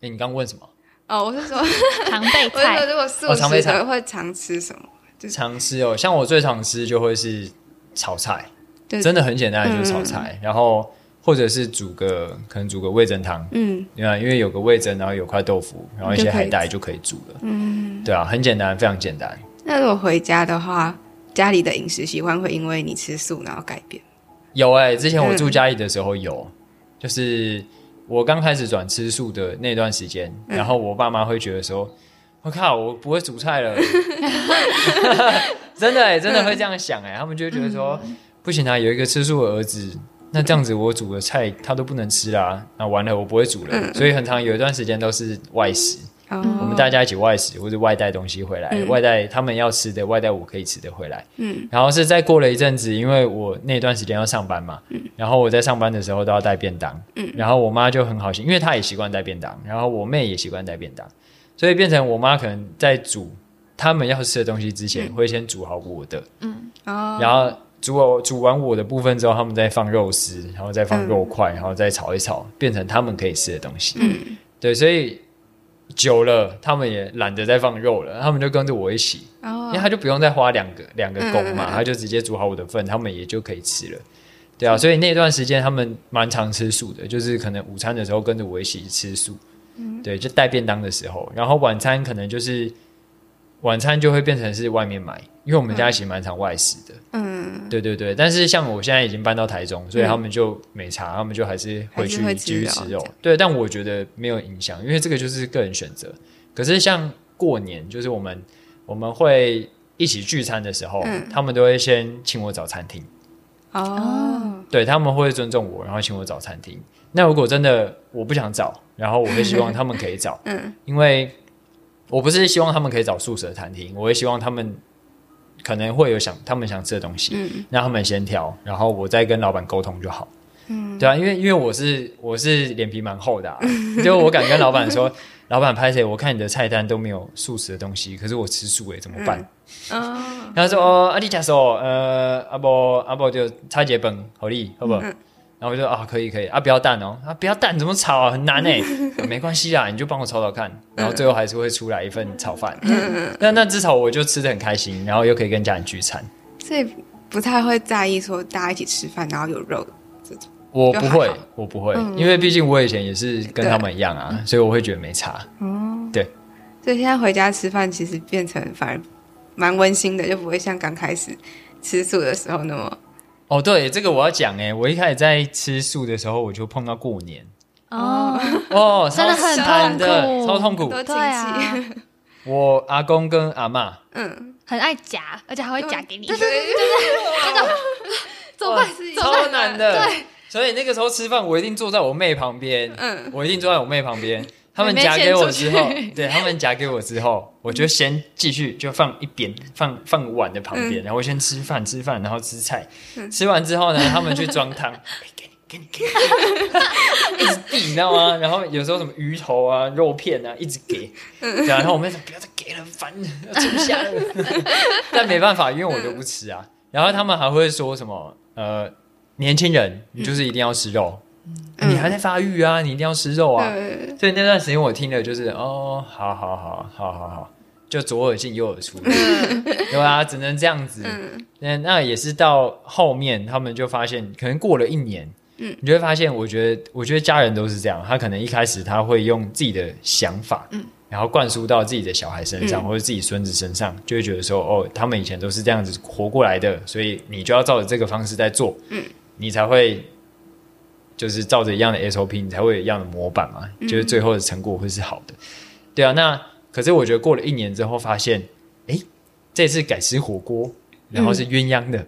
哎、你刚问什么？哦，我是说，[LAUGHS] 常备我是说，菜，如果素哦常备菜食的会常吃什么？就常吃哦，像我最常吃就会是炒菜，对真的很简单就是炒菜，然后或者是煮个可能煮个味噌汤，嗯对啊，因为有个味噌，然后有块豆腐，然后一些海带就可以煮了，嗯。对啊，很简单，非常简单。那如果回家的话，家里的饮食习惯会因为你吃素然后改变？有哎、之前我嗯住家里的时候有，就是我刚开始转吃素的那段时间，嗯然后我爸妈会觉得说：“我靠，我不会煮菜了。” [LAUGHS] [LAUGHS] 真的哎、真的会这样想哎、他们就会觉得说：“不行啊，有一个吃素的儿子，那这样子我煮的菜他都不能吃啦，那完了我不会煮了。所以很长有一段时间都是外食，哦。我们大家一起外食或者外带东西回来，外带他们要吃的，外带我可以吃的回来。嗯。然后是再过了一阵子，因为我那段时间要上班嘛，然后我在上班的时候都要带便当，嗯。然后我妈就很好心，因为她也习惯带便当，然后我妹也习惯带便当，所以变成我妈可能在煮他们要吃的东西之前，会先煮好我的，哦，然后煮我煮完我的部分之后，他们再放肉丝，然后再放肉块，然后再炒一炒，变成他们可以吃的东西。嗯。对，所以久了，他们也懒得再放肉了，他们就跟着我一起，因哦为他就不用再花两个两个工嘛，嗯嗯嗯。他就直接煮好我的份，他们也就可以吃了。对啊，所以那段时间他们蛮常吃素的，就是可能午餐的时候跟着我一起吃素，嗯。对，就带便当的时候，然后晚餐可能就是晚餐就会变成是外面买，因为我们家其实蛮常外食的，嗯，对对对。但是像我现在已经搬到台中，所以他们就没差，他们就还是回去继续吃肉，对。但我觉得没有影响，因为这个就是个人选择。可是像过年，就是我们我们会一起聚餐的时候，嗯他们都会先请我找餐厅。哦，对他们会尊重我，然后请我找餐厅。那如果真的我不想找，然后我会希望他们可以找，[LAUGHS] 嗯因为我不是希望他们可以找素食的餐厅，我也希望他们可能会有想他们想吃的东西，嗯让他们先挑，然后我再跟老板沟通就好。嗯，对啊，因为因为我是我是脸皮蛮厚的、啊，就我敢跟老板说，[LAUGHS] 老板拍谁？我看你的菜单都没有素食的东西，可是我吃素诶，怎么办？哦，然后说哦，阿弟假说，呃，阿伯阿伯就差节本好利，好不好？然后我就说啊，可以可以。啊，不要蛋哦，啊不要蛋怎么炒啊，很难哎、啊 [LAUGHS] 没关系啦，你就帮我炒炒看，然后最后还是会出来一份炒饭。那那至少我就吃的很开心，然后又可以跟家人聚餐。所以不太会在意说大家一起吃饭然后有肉这种。我不会我不会，嗯。因为毕竟我以前也是跟他们一样啊，所以我会觉得没差。哦，对。所以现在回家吃饭其实变成反而蛮温馨的，就不会像刚开始吃素的时候那么哦，对，这个我要讲哎，我一开始在吃素的时候，我就碰到过年。哦，哦，真的很痛苦。超痛苦。对啊。我阿公跟阿妈嗯，很爱夹，而且还会夹给你，对对对对怎么办？对，超难的。对。所以那个时候吃饭，我一定坐在我妹旁边，嗯。我一定坐在我妹旁边。他们夹给我之后对他们夹给我之后，我就先继续就放一边，放放碗的旁边，然后我先吃饭吃饭，然后吃菜。吃完之后呢，他们去装汤，[LAUGHS] 给你给你给你，[LAUGHS] 一直递，你知道吗？然后有时候什么鱼头啊、肉片啊，一直给，对啊。然后我妹说不要再给了，很烦，要吃不下了。[LAUGHS] 但没办法，因为我就不吃啊。然后他们还会说什么呃。年轻人，你就是一定要吃肉，你还在发育啊，你一定要吃肉啊。对所以那段时间我听的就是哦，好好好好好好，就左耳进右耳出，[LAUGHS] 对啊，只能这样子。那那也是到后面他们就发现，可能过了一年，嗯，你就会发现，我觉得我觉得家人都是这样，他可能一开始他会用自己的想法，嗯。然后灌输到自己的小孩身上，或者自己孙子身上，就会觉得说：“哦，他们以前都是这样子活过来的，所以你就要照着这个方式在做，嗯，你才会就是照着一样的 SOP，你才会有一样的模板嘛，就是最后的成果会是好的。对啊，那可是我觉得过了一年之后，发现，哎，这次改吃火锅，然后是鸳鸯的，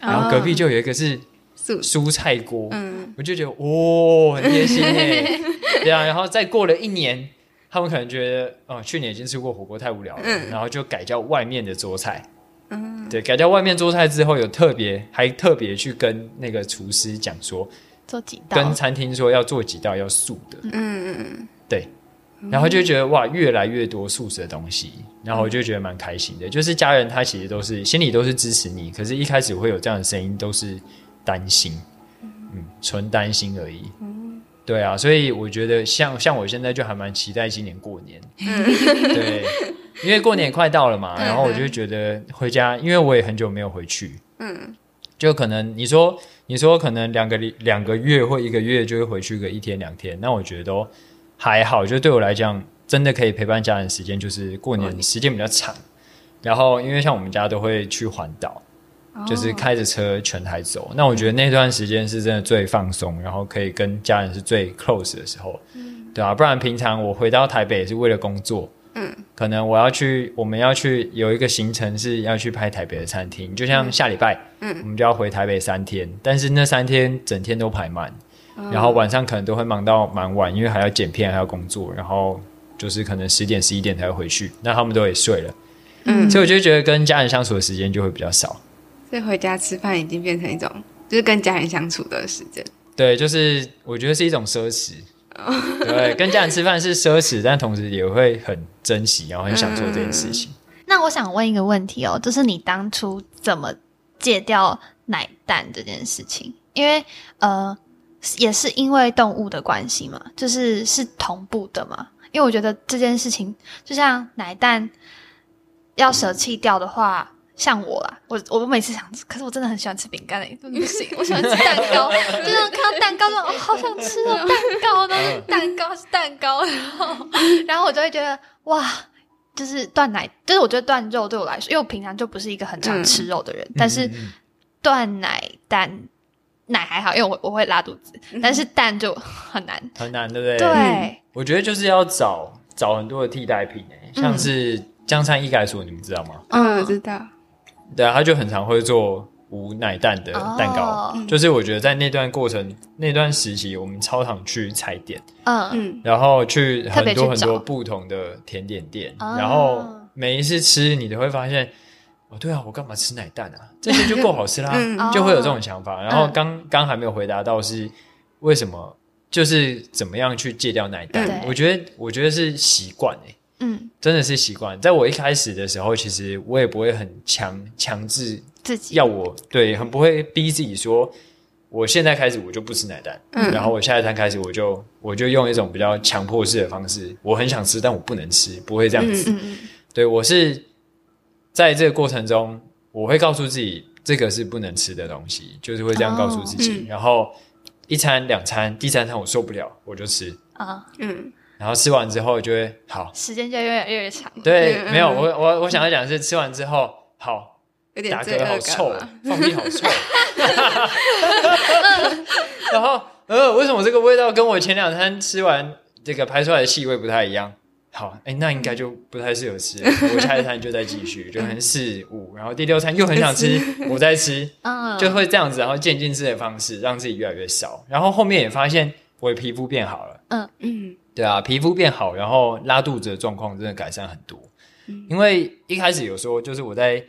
然后隔壁就有一个是素蔬菜锅，嗯，我就觉得哦，很贴心哎，对啊，然后再过了一年。他们可能觉得，哦，去年已经吃过火锅太无聊了，然后就改叫外面的桌菜。嗯，对，改叫外面桌菜之后，有特别还特别去跟那个厨师讲说，做几道，跟餐厅说要做几道要素的。嗯。嗯嗯，对，然后就觉得哇，越来越多素食的东西，然后我就觉得蛮开心的。就是家人他其实都是心里都是支持你，可是一开始会有这样的声音，都是担心，嗯，纯担心而已。对啊，所以我觉得像像我现在就还蛮期待今年过年，[LAUGHS] 对，因为过年也快到了嘛，然后我就觉得回家，因为我也很久没有回去，嗯，就可能你说你说可能两个两个月或一个月就会回去个一天两天，那我觉得都还好，就对我来讲，真的可以陪伴家人时间，就是过年时间比较长，然后因为像我们家都会去环岛。就是开着车全台走，那我觉得那段时间是真的最放松，然后可以跟家人是最 close 的时候，对啊，不然平常我回到台北也是为了工作，嗯，可能我要去，我们要去有一个行程是要去拍台北的餐厅，就像下礼拜，嗯，我们就要回台北三天，但是那三天整天都排满，然后晚上可能都会忙到蛮晚，因为还要剪片还要工作，然后就是可能十点十一点才会回去，那他们都也睡了，嗯，所以我就觉得跟家人相处的时间就会比较少。所以回家吃饭已经变成一种，就是跟家人相处的时间。对，就是我觉得是一种奢侈。[LAUGHS] 对，跟家人吃饭是奢侈，但同时也会很珍惜，然后很想做这件事情。那我想问一个问题哦，就是你当初怎么戒掉奶蛋这件事情？因为呃，也是因为动物的关系嘛，就是是同步的嘛。因为我觉得这件事情，就像奶蛋要舍弃掉的话。像我啦，我我每次想吃，可是我真的很喜欢吃饼干诶，[LAUGHS] 不行，我喜欢吃蛋糕，[LAUGHS] 就是看到蛋糕就哦，好想吃哦，蛋糕都是 [LAUGHS] 蛋糕是蛋糕，然后然后我就会觉得哇，就是断奶，就是我觉得断肉对我来说，因为我平常就不是一个很常吃肉的人，但是断奶蛋奶还好，因为我我会拉肚子，但是蛋就很难很难，对不对？对，我觉得就是要找找很多的替代品诶，像是江山易改所，你们知道吗？嗯，知道。对啊，他就很常会做无奶蛋的蛋糕，就是我觉得在那段过程、那段时期，我们超常去踩点，嗯嗯，然后去很多很多不同的甜点店，然后每一次吃，你都会发现，哦，对啊，我干嘛吃奶蛋啊？这些就够好吃啦，就会有这种想法。然后刚刚还没有回答到是为什么，就是怎么样去戒掉奶蛋？我觉得，我觉得是习惯诶。嗯，真的是习惯。在我一开始的时候，其实我也不会很强强制自己要我对，很不会逼自己说，我现在开始我就不吃奶蛋，嗯，然后我下一餐开始我就我就用一种比较强迫式的方式，我很想吃，但我不能吃，不会这样子。对我是在这个过程中，我会告诉自己这个是不能吃的东西，就是会这样告诉自己。然后一餐两餐，第三餐我受不了，我就吃啊，嗯。然后吃完之后就会好，时间就越来越长。对，没有我我我想要讲的是吃完之后好，有点打嗝好臭，放屁好臭。然后呃，为什么这个味道跟我前两餐吃完这个排出来的气味不太一样？好，哎，那应该就不太适合吃。我下一餐就再继续，就很四五，然后第六餐又很想吃，我再吃，嗯，就会这样子，然后渐进式的方式让自己越来越少。然后后面也发现我的皮肤变好了，嗯嗯。对啊，皮肤变好，然后拉肚子的状况真的改善很多。因为一开始有说，就是我在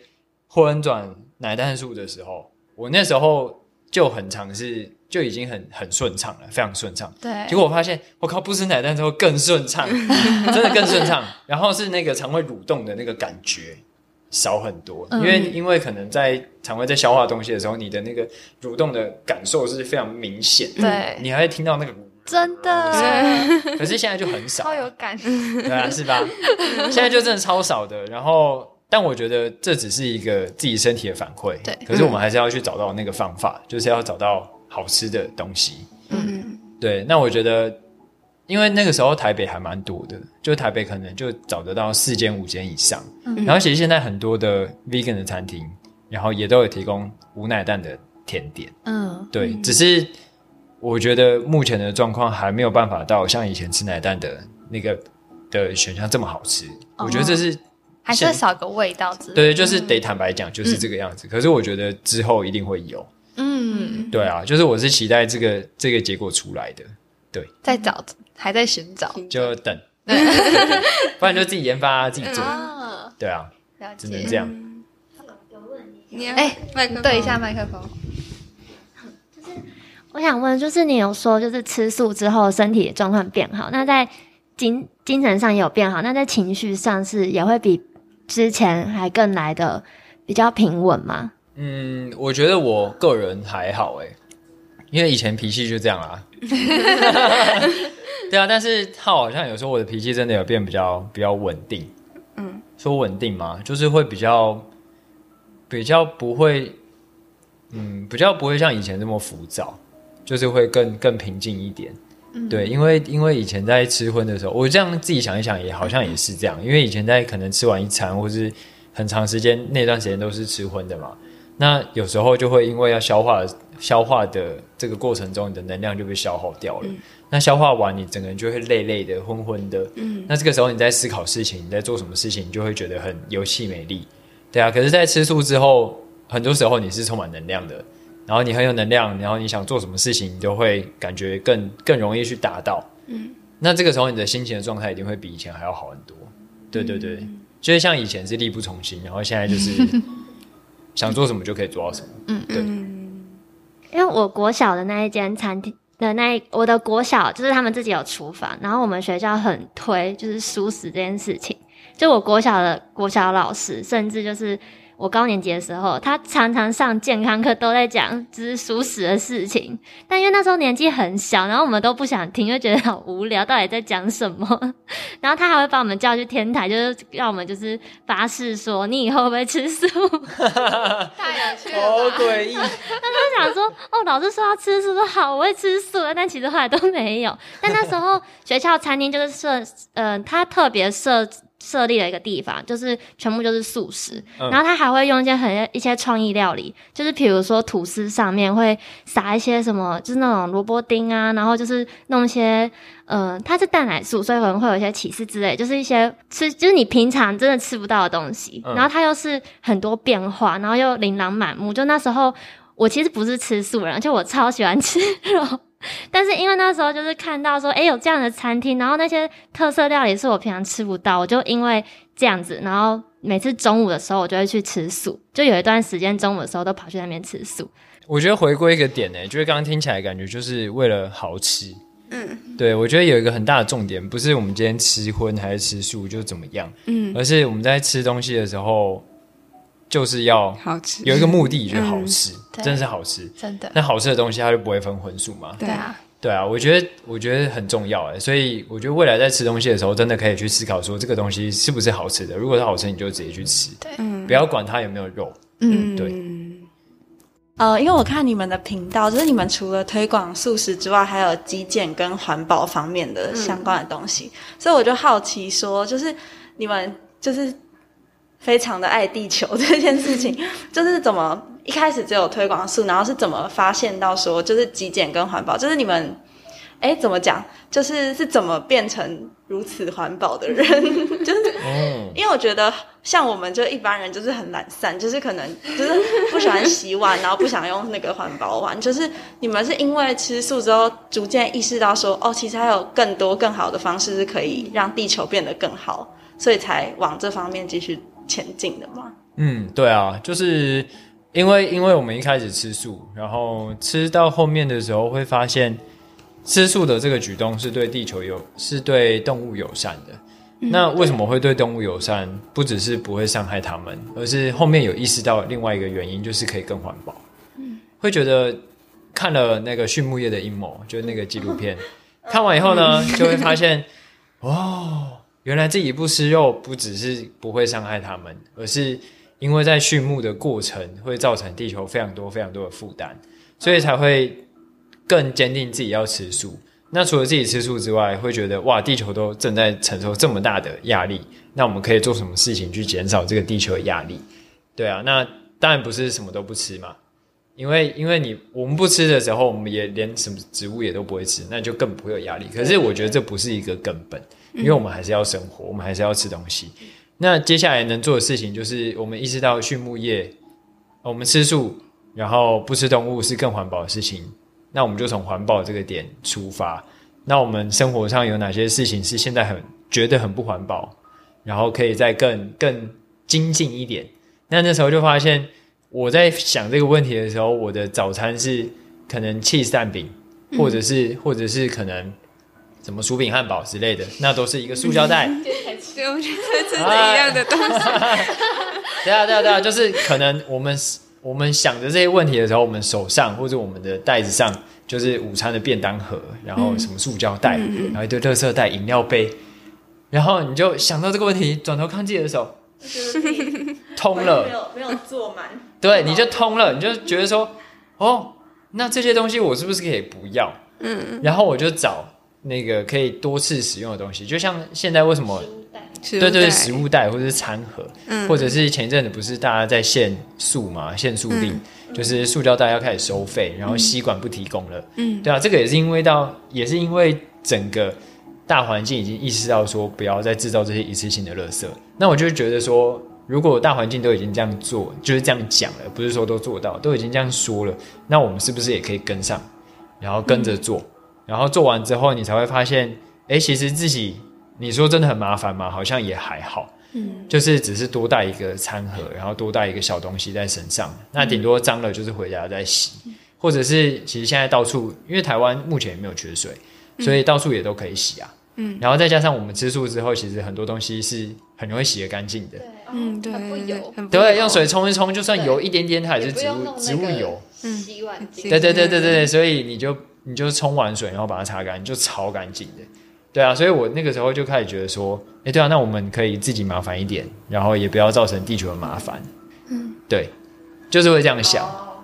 霍恩转奶蛋素的时候，我那时候就很尝试，就已经很很顺畅了，非常顺畅。对，结果我发现，我靠，不吃奶蛋之后更顺畅，[LAUGHS] 真的更顺畅。然后是那个肠胃蠕动的那个感觉，少很多，因为因为可能在肠胃在消化东西的时候，你的那个蠕动的感受是非常明显，对，你还会听到那个，真的，可是现在就很少，超有感，对啊，是吧？现在就真的超少的，然后。但我觉得这只是一个自己身体的反馈，对。可是我们还是要去找到那个方法，就是要找到好吃的东西。嗯，对。那我觉得，因为那个时候台北还蛮多的，就台北可能就找得到四间五间以上。嗯。然后其实现在很多的 vegan 的餐厅，然后也都有提供无奶蛋的甜点。嗯，对。只是我觉得目前的状况还没有办法到像以前吃奶蛋的那个的选项这么好吃。我觉得这是。还是少个味道，对，就是得坦白讲，就是这个样子。可是我觉得之后一定会有，嗯，对啊，就是我是期待这个这个结果出来的，对，在找，还在寻找，就等，[LAUGHS] 不然就自己研发自己做，对啊，只能这样。哎，对一下麦克风，就是我想问，就是你有说，就是吃素之后身体状况变好，那在精精神上也有变好，那在情绪上是也会比。之前还更来的比较平稳吗？嗯，我觉得我个人还好哎，因为以前脾气就这样啊。[LAUGHS] 对啊，但是他好像有时候我的脾气真的有变比较比较稳定。嗯，说稳定吗？就是会比较比较不会，嗯，比较不会像以前那么浮躁，就是会更更平静一点。对，因为因为以前在吃荤的时候，我这样自己想一想，也好像也是这样。因为以前在可能吃完一餐，或是很长时间那段时间都是吃荤的嘛，那有时候就会因为要消化消化的这个过程中，你的能量就被消耗掉了。那消化完，你整个人就会累累的、昏昏的。嗯，那这个时候你在思考事情，你在做什么事情，你就会觉得很有气美丽。对啊，可是，在吃素之后，很多时候你是充满能量的。然后你很有能量，然后你想做什么事情，你都会感觉更更容易去达到。嗯，那这个时候你的心情的状态一定会比以前还要好很多。对对对，就是像以前是力不从心，然后现在就是 [LAUGHS] 想做什么就可以做到什么。嗯，对。因为我国小的那一间餐厅的那我的国小就是他们自己有厨房，然后我们学校很推就是熟食这件事情。就我国小的国小老师，甚至就是。我高年级的时候，他常常上健康课，都在讲就是熟食的事情。但因为那时候年纪很小，然后我们都不想听，就觉得好无聊，到底在讲什么？[LAUGHS] 然后他还会把我们叫去天台，就是让我们就是发誓说，你以后会不会吃素？太有趣了，好诡异。他就想说，哦，老师说要吃素，说好，我会吃素的。但其实后来都没有。但那时候学校餐厅就是设，呃，他特别设。设立了一个地方，就是全部就是素食，然后他还会用一些很一些创意料理，就是比如说吐司上面会撒一些什么，就是那种萝卜丁啊，然后就是弄一些，呃，它是蛋奶素，所以可能会有一些起司之类，就是一些吃，就是你平常真的吃不到的东西，然后它又是很多变化，然后又琳琅满目。就那时候我其实不是吃素人，就我超喜欢吃肉。[LAUGHS] 但是因为那时候就是看到说，哎，有这样的餐厅，然后那些特色料理是我平常吃不到，我就因为这样子，然后每次中午的时候我就会去吃素，就有一段时间中午的时候都跑去那边吃素。我觉得回归一个点呢，就是刚刚听起来感觉就是为了好吃，嗯，对我觉得有一个很大的重点，不是我们今天吃荤还是吃素就怎么样，嗯，而是我们在吃东西的时候。就是要好吃，有一个目的，就是好吃，真的是好吃，真的。那好吃的东西，它就不会分荤素嘛？对啊，对啊。我觉得，我觉得很重要哎。所以，我觉得未来在吃东西的时候，真的可以去思考说，这个东西是不是好吃的。如果是好吃，你就直接去吃，对，不要管它有没有肉。嗯，对。呃，因为我看你们的频道，就是你们除了推广素食之外，还有极简跟环保方面的相关的东西，所以我就好奇说，就是你们就是。非常的爱地球这件事情，[LAUGHS] 就是怎么一开始只有推广素，然后是怎么发现到说就是极简跟环保，就是你们，哎，怎么讲？就是是怎么变成如此环保的人？[LAUGHS] 就是，因为我觉得像我们就一般人就是很懒散，就是可能就是不喜欢洗碗，[LAUGHS] 然后不想用那个环保碗。就是你们是因为吃素之后，逐渐意识到说，哦，其实还有更多更好的方式是可以让地球变得更好，所以才往这方面继续。前进的吗？嗯，对啊，就是因为因为我们一开始吃素，然后吃到后面的时候会发现，吃素的这个举动是对地球有是对动物友善的。那为什么会对动物友善？不只是不会伤害它们，而是后面有意识到另外一个原因，就是可以更环保。嗯会觉得看了那个畜牧业的阴谋，就是那个纪录片，[LAUGHS] 看完以后呢，就会发现，哦，原来自己不吃肉，不只是不会伤害它们，而是因为在畜牧的过程会造成地球非常多非常多的负担，所以才会更坚定自己要吃素。那除了自己吃素之外，会觉得哇，地球都正在承受这么大的压力，那我们可以做什么事情去减少这个地球的压力？对啊，那当然不是什么都不吃嘛，因为因为你我们不吃的时候，我们也连什么植物也都不会吃，那就更不会有压力。可是我觉得这不是一个根本，因为我们还是要生活，我们还是要吃东西。那接下来能做的事情就是，我们意识到畜牧业，我们吃素，然后不吃动物是更环保的事情。那我们就从环保这个点出发。那我们生活上有哪些事情是现在很觉得很不环保，然后可以再更更精进一点？那那时候就发现，我在想这个问题的时候，我的早餐是可能 cheese 蛋饼，或者是、或者是可能什么薯饼汉堡之类的，那都是一个塑胶袋。对，我觉得真的一样的东西。[LAUGHS] 对啊，对啊，对啊，就是可能我们我们想着这些问题的时候，我们手上或者我们的袋子上，就是午餐的便当盒，然后什么塑胶袋，然后一堆垃圾袋、饮料杯，然后你就想到这个问题，转头看自己的手，[LAUGHS] 通了，没有没有做满，对，你就通了，你就觉得说，哦，那这些东西我是不是可以不要？嗯，然后我就找那个可以多次使用的东西，就像现在为什么对对，食物袋。或者是餐盒，或者是前一阵子不是大家在限塑嘛，限塑令，就是塑胶袋要开始收费，然后吸管不提供了。嗯，对啊，这个也是因为到，也是因为整个大环境已经意识到说不要再制造这些一次性的垃圾。那我就觉得说，如果大环境都已经这样做，就是这样讲了，不是说都做到，都已经这样说了，那我们是不是也可以跟上，然后跟着做，然后做完之后，你才会发现，哎，其实自己你说真的很麻烦吗？好像也还好，嗯，就是只是多带一个餐盒，然后多带一个小东西在身上，那顶多脏了就是回家再洗，或者是其实现在到处，因为台湾目前也没有缺水，所以到处也都可以洗啊，嗯，然后再加上我们吃素之后，其实很多东西是很容易洗得干净的，嗯，对很不对对油，对，用水冲一冲，就算油一点点，它也是植物植物那个油，洗碗对对对对对，所以你就你就冲完水，然后把它擦干，就超干净的。对啊，所以我那个时候就开始觉得说，哎，对啊，那我们可以自己麻烦一点，然后也不要造成地球的麻烦。嗯，对，就是会这样想。哦，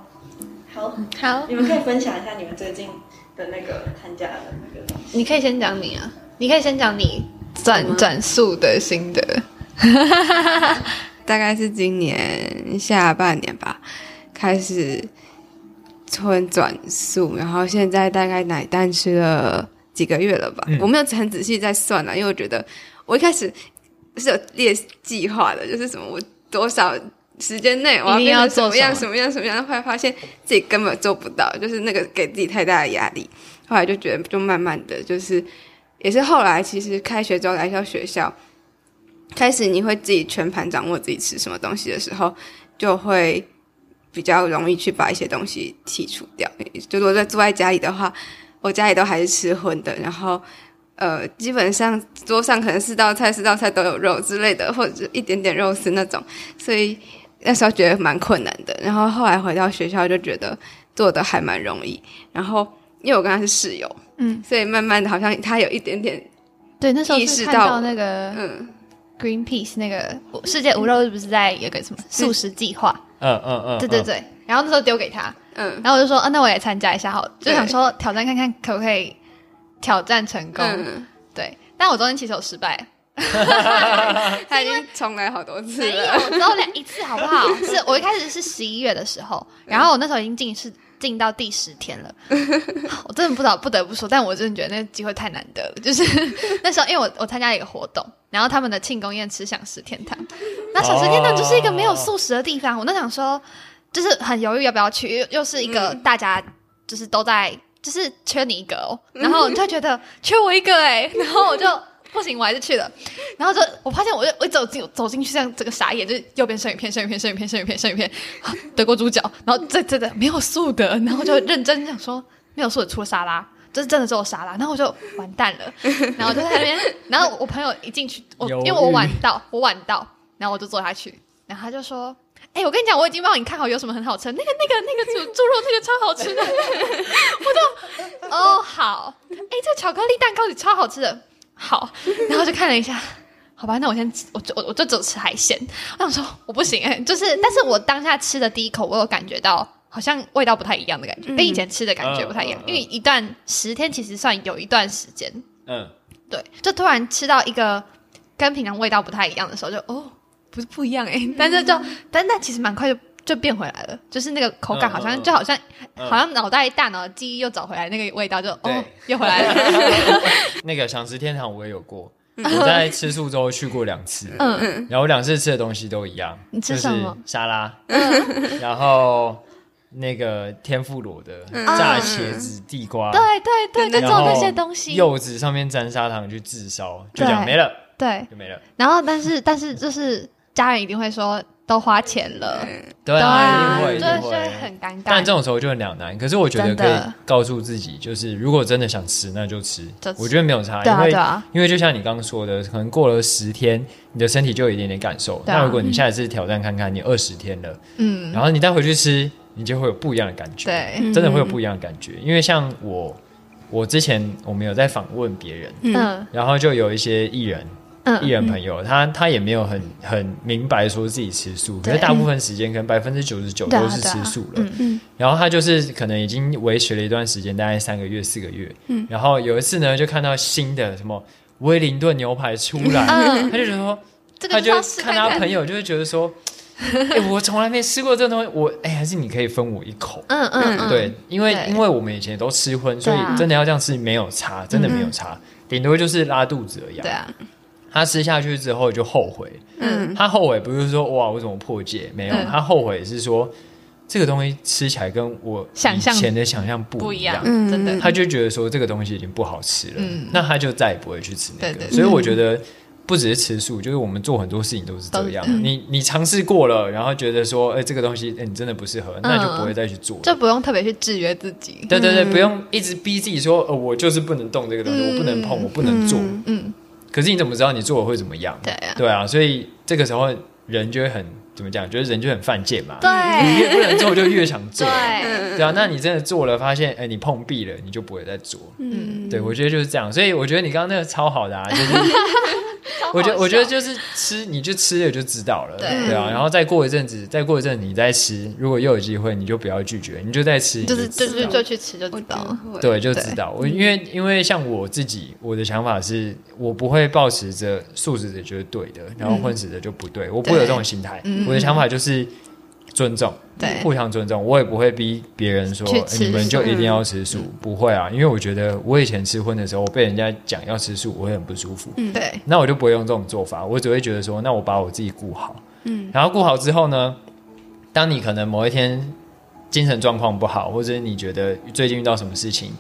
好，好，你们可以分享一下你们最近的那个参加的那个东西。你可以先讲你啊，你可以先讲你转转速的心得。[LAUGHS] 大概是今年下半年吧，开始荤转宿，然后现在大概奶蛋吃了几个月了吧？嗯我没有很仔细在算了，因为我觉得我一开始是有列计划的，就是什么我多少时间内我要变什么样什什么样什么样，后来发现自己根本做不到，就是那个给自己太大的压力，后来就觉得就慢慢的就是。也是后来，其实开学之后来到学校，开始你会自己全盘掌握自己吃什么东西的时候，就会比较容易去把一些东西剔除掉。就如果在住在家里的话，我家里都还是吃荤的，然后呃，基本上桌上可能四道菜、四道菜都有肉之类的，或者一点点肉丝那种，所以那时候觉得蛮困难的。然后后来回到学校就觉得做的还蛮容易，然后因为我跟他是室友，嗯，所以慢慢的好像他有一点点对，那时候意识到是看到那个嗯。Greenpeace 那个世界无肉日不是在有个什么素食计划？嗯嗯嗯，嗯，对对对，然后那时候丢给他，嗯。然后我就说啊，那我也参加一下好了，就想说挑战看看可不可以挑战成功。嗯，对，但我中间其实有失败，[LAUGHS] 他已经重来好多次没有，了。只有两一次，好不好？是我一开始是十一月的时候，然后我那时候已经进是进到第十天了，[LAUGHS] 我真的不知道不得不说，但我真的觉得那个机会太难得了。就是 [LAUGHS] 那时候，因为我我参加一个活动，然后他们的庆功宴吃享食天堂，那享食天堂就是一个没有素食的地方，我那想说，就是很犹豫要不要去，又又是一个大家就是都在。就是缺你一个哦，然后你就觉得 [LAUGHS] 缺我一个哎、然后我就不行，我还是去了。然后就我发现我就我一走进走进去，这样这个傻眼，就是右边生鱼片，生鱼片，生鱼片，生鱼片，生鱼片，啊德国猪脚，然后这这的没有素的，然后就认真想说没有素的除了沙拉，就是真的只有沙拉，然后我就完蛋了，然后我就在那边，然后我朋友一进去，我因为我晚到，我晚到，然后我就坐下去，然后他就说。哎、我跟你讲，我已经帮你看好有什么很好吃的，那个、那个、那个猪猪肉那个超好吃的，我就哦好，哎、这巧克力蛋糕也超好吃的，好，然后就看了一下，好吧，那我先，我就我我就只有吃海鲜，我想说我不行哎、就是，但是我当下吃的第一口，我有感觉到好像味道不太一样的感觉，跟以前吃的感觉不太一样，嗯嗯嗯因为一段十天其实算有一段时间，嗯，对，就突然吃到一个跟平常味道不太一样的时候，就哦，不是不一样哎、但是就但但其实蛮快就就变回来了，就是那个口感好像、嗯嗯嗯。就好像、嗯。好像脑袋大脑的记忆又找回来，那个味道就哦又回来了，[LAUGHS] 那个想吃天堂我也有过，我在吃素周去过两次，嗯然后两次吃的东西都一样，你吃就是什么？沙拉，然后那个天妇罗的炸茄子、地瓜，对对对，就做那些东西，柚子上面沾砂糖去炙烧，就这样没了，对，就没了。然后但是但是就是家人一定会说都花钱了，对啊，一定会，一就会。很尴尬，但这种时候就很两难，可是我觉得可以告诉自己，就是如果真的想吃，那就吃。就吃我觉得没有差，对因为啊对啊，因为就像你刚刚说的，可能过了十天，你的身体就有一点点感受。对啊那如果你下一次挑战看看，你二十天了，嗯，然后你再回去吃，你就会有不一样的感觉。，对，真的会有不一样的感觉。因为像我，我之前我们有在访问别人，嗯然后就有一些艺人。艺嗯。人朋友，他他也没有很很明白说自己吃素，可对是大部分时间可能百分之九十九都是吃素了。嗯嗯。然后他就是可能已经维持了一段时间，大概三个月、四个月。嗯。然后有一次呢，就看到新的什么威灵顿牛排出来，嗯他就觉得说，这个他就看他朋友就会觉得说，[LAUGHS] 哎、我从来没吃过这东西，我哎、还是你可以分我一口。嗯嗯嗯，对，因为因为我们以前都吃荤，所以真的要这样吃没有差，真的没有差，顶多就是拉肚子而已、对。啊，他吃下去之后就后悔，嗯。他后悔不是说哇我怎么破戒，没有，嗯。他后悔是说这个东西吃起来跟我想象以前的想象不不一样，嗯真的，他就觉得说这个东西已经不好吃了，嗯。那他就再也不会去吃那个。对对所以我觉得不只是吃素，就是我们做很多事情都是这样。都你你尝试过了，然后觉得说，哎、这个东西、哎你真的不适合，那就不会再去做了。就不用特别去制约自己，对对对，不用一直逼自己说，呃，我就是不能动这个东西，嗯我不能碰，我不能做。嗯，可是你怎么知道你做了会怎么样？对啊，对啊，所以这个时候人就会很怎么讲？觉得人就很犯贱嘛。对你越不能做，就越想做。对，对啊，那你真的做了，发现哎，你碰壁了，你就不会再做。嗯，对，我觉得就是这样。所以我觉得你刚刚那个超好的啊，就是我觉得我觉得就是吃，你就吃了就知道了。对。啊，然后再过一阵子，再过一阵子你再吃，如果又有机会，你就不要拒绝，你就再吃，就是就是就去吃就知道了，对，就知道。我，因为因为像我自己，我的想法是我不会抱持着素食的就是对的，然后混食的就不对，我不会有这种心态。嗯我的想法就是尊重，对。互相尊重，我也不会逼别人说、你们就一定要吃素，不会啊，因为我觉得我以前吃荤的时候，我被人家讲要吃素，我会很不舒服。嗯对，那我就不会用这种做法，我只会觉得说，那我把我自己顾好，嗯，然后顾好之后呢，当你可能某一天精神状况不好，或者你觉得最近遇到什么事情，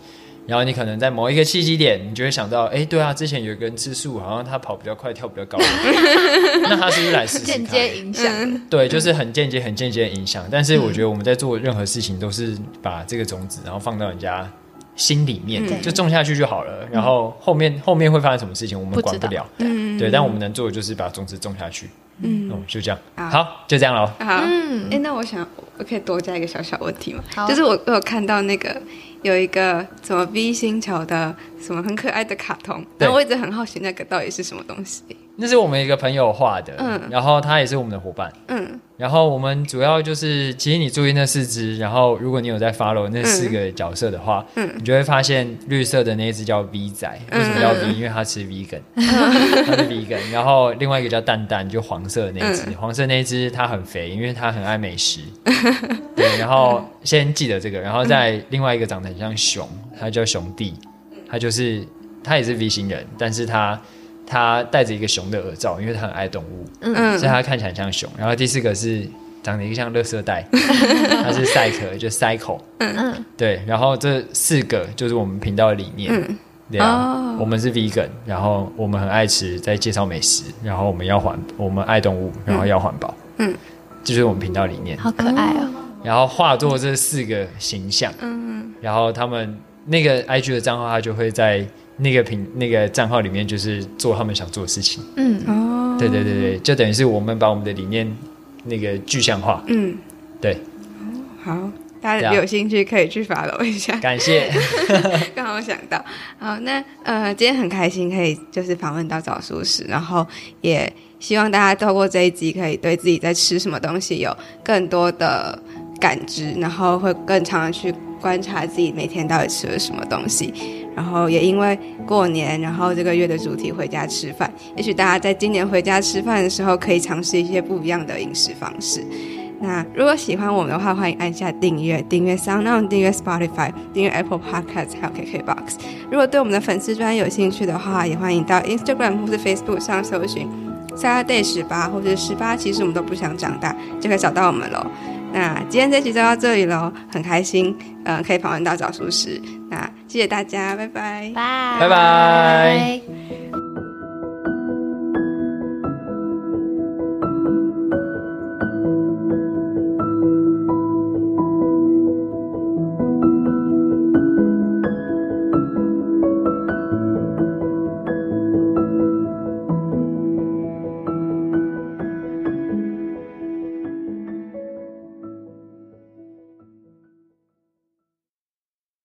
然后你可能在某一个契机点，你就会想到，哎，对啊，之前有一个人吃素，好像他跑比较快，跳比较高，[LAUGHS] 那他是不是来试试看？间接影响，对，就是很间接、很间接的影响。但是我觉得我们在做任何事情，都是把这个种子，然后放到人家心里面，嗯就种下去就好了。然后后面后面会发生什么事情，我们管不了。嗯对，但我们能做的就是把种子种下去。嗯嗯，就这样。好好，就这样喽。好，嗯哎、那我想我可以多加一个小小问题吗？好就是我我有看到那个有一个什么 V 星球的什么很可爱的卡通，对然后我一直很好奇那个到底是什么东西。那是我们一个朋友画的，嗯。然后他也是我们的伙伴。嗯。然后我们主要就是，其实你注意那四只，然后如果你有在 follow 那四个角色的话，嗯。你就会发现绿色的那一只叫 V 仔，为什么叫 V？、因为它吃 vegan，[LAUGHS] 它是 vegan。然后另外一个叫蛋蛋，就黄色的那一只，嗯。黄色那一只它很肥，因为它很爱美食。[LAUGHS] 对，然后先记得这个，然后再另外一个长得很像熊，它叫熊弟，它就是它也是 V 型人，但是它它戴着一个熊的耳罩，因为他很爱动物。嗯所以他看起来很像熊。然后第四个是长得一个像垃圾袋，[LAUGHS] 他是 cycle，就 cycle。嗯对，然后这四个就是我们频道的理念。嗯对啊，哦我们是 vegan，然后我们很爱吃，在介绍美食，然后我们要环，我们爱动物，然后要环保。嗯，这就是我们频道理念。好可爱哦，然后化作这四个形象，嗯然后他们那个 IG 的账号，他就会在那个屏那个账号里面，就是做他们想做的事情。嗯，哦，对对对对，就等于是我们把我们的理念那个具象化。嗯，对，好，大家有兴趣可以去 follow 一下。感谢。[LAUGHS] 刚好想到，好，那呃，今天很开心可以就是访问到早熟食，然后也希望大家透过这一集可以对自己在吃什么东西有更多的感知，然后会更常的去观察自己每天到底吃了什么东西。然后也因为过年，然后这个月的主题回家吃饭，也许大家在今年回家吃饭的时候，可以尝试一些不一样的饮食方式。那如果喜欢我们的话，欢迎按下订阅，订阅 SoundOn，订阅 Spotify，订阅 Apple Podcast，还有 KKBox。如果对我们的粉丝专有兴趣的话，也欢迎到 Instagram 或是 Facebook 上搜寻 Saturday 十八或者十八，其实我们都不想长大，就可以找到我们喽。那今天这集就到这里喽，很开心，呃，可以访问到早熟时。那谢谢大家，拜拜。拜拜。拜拜。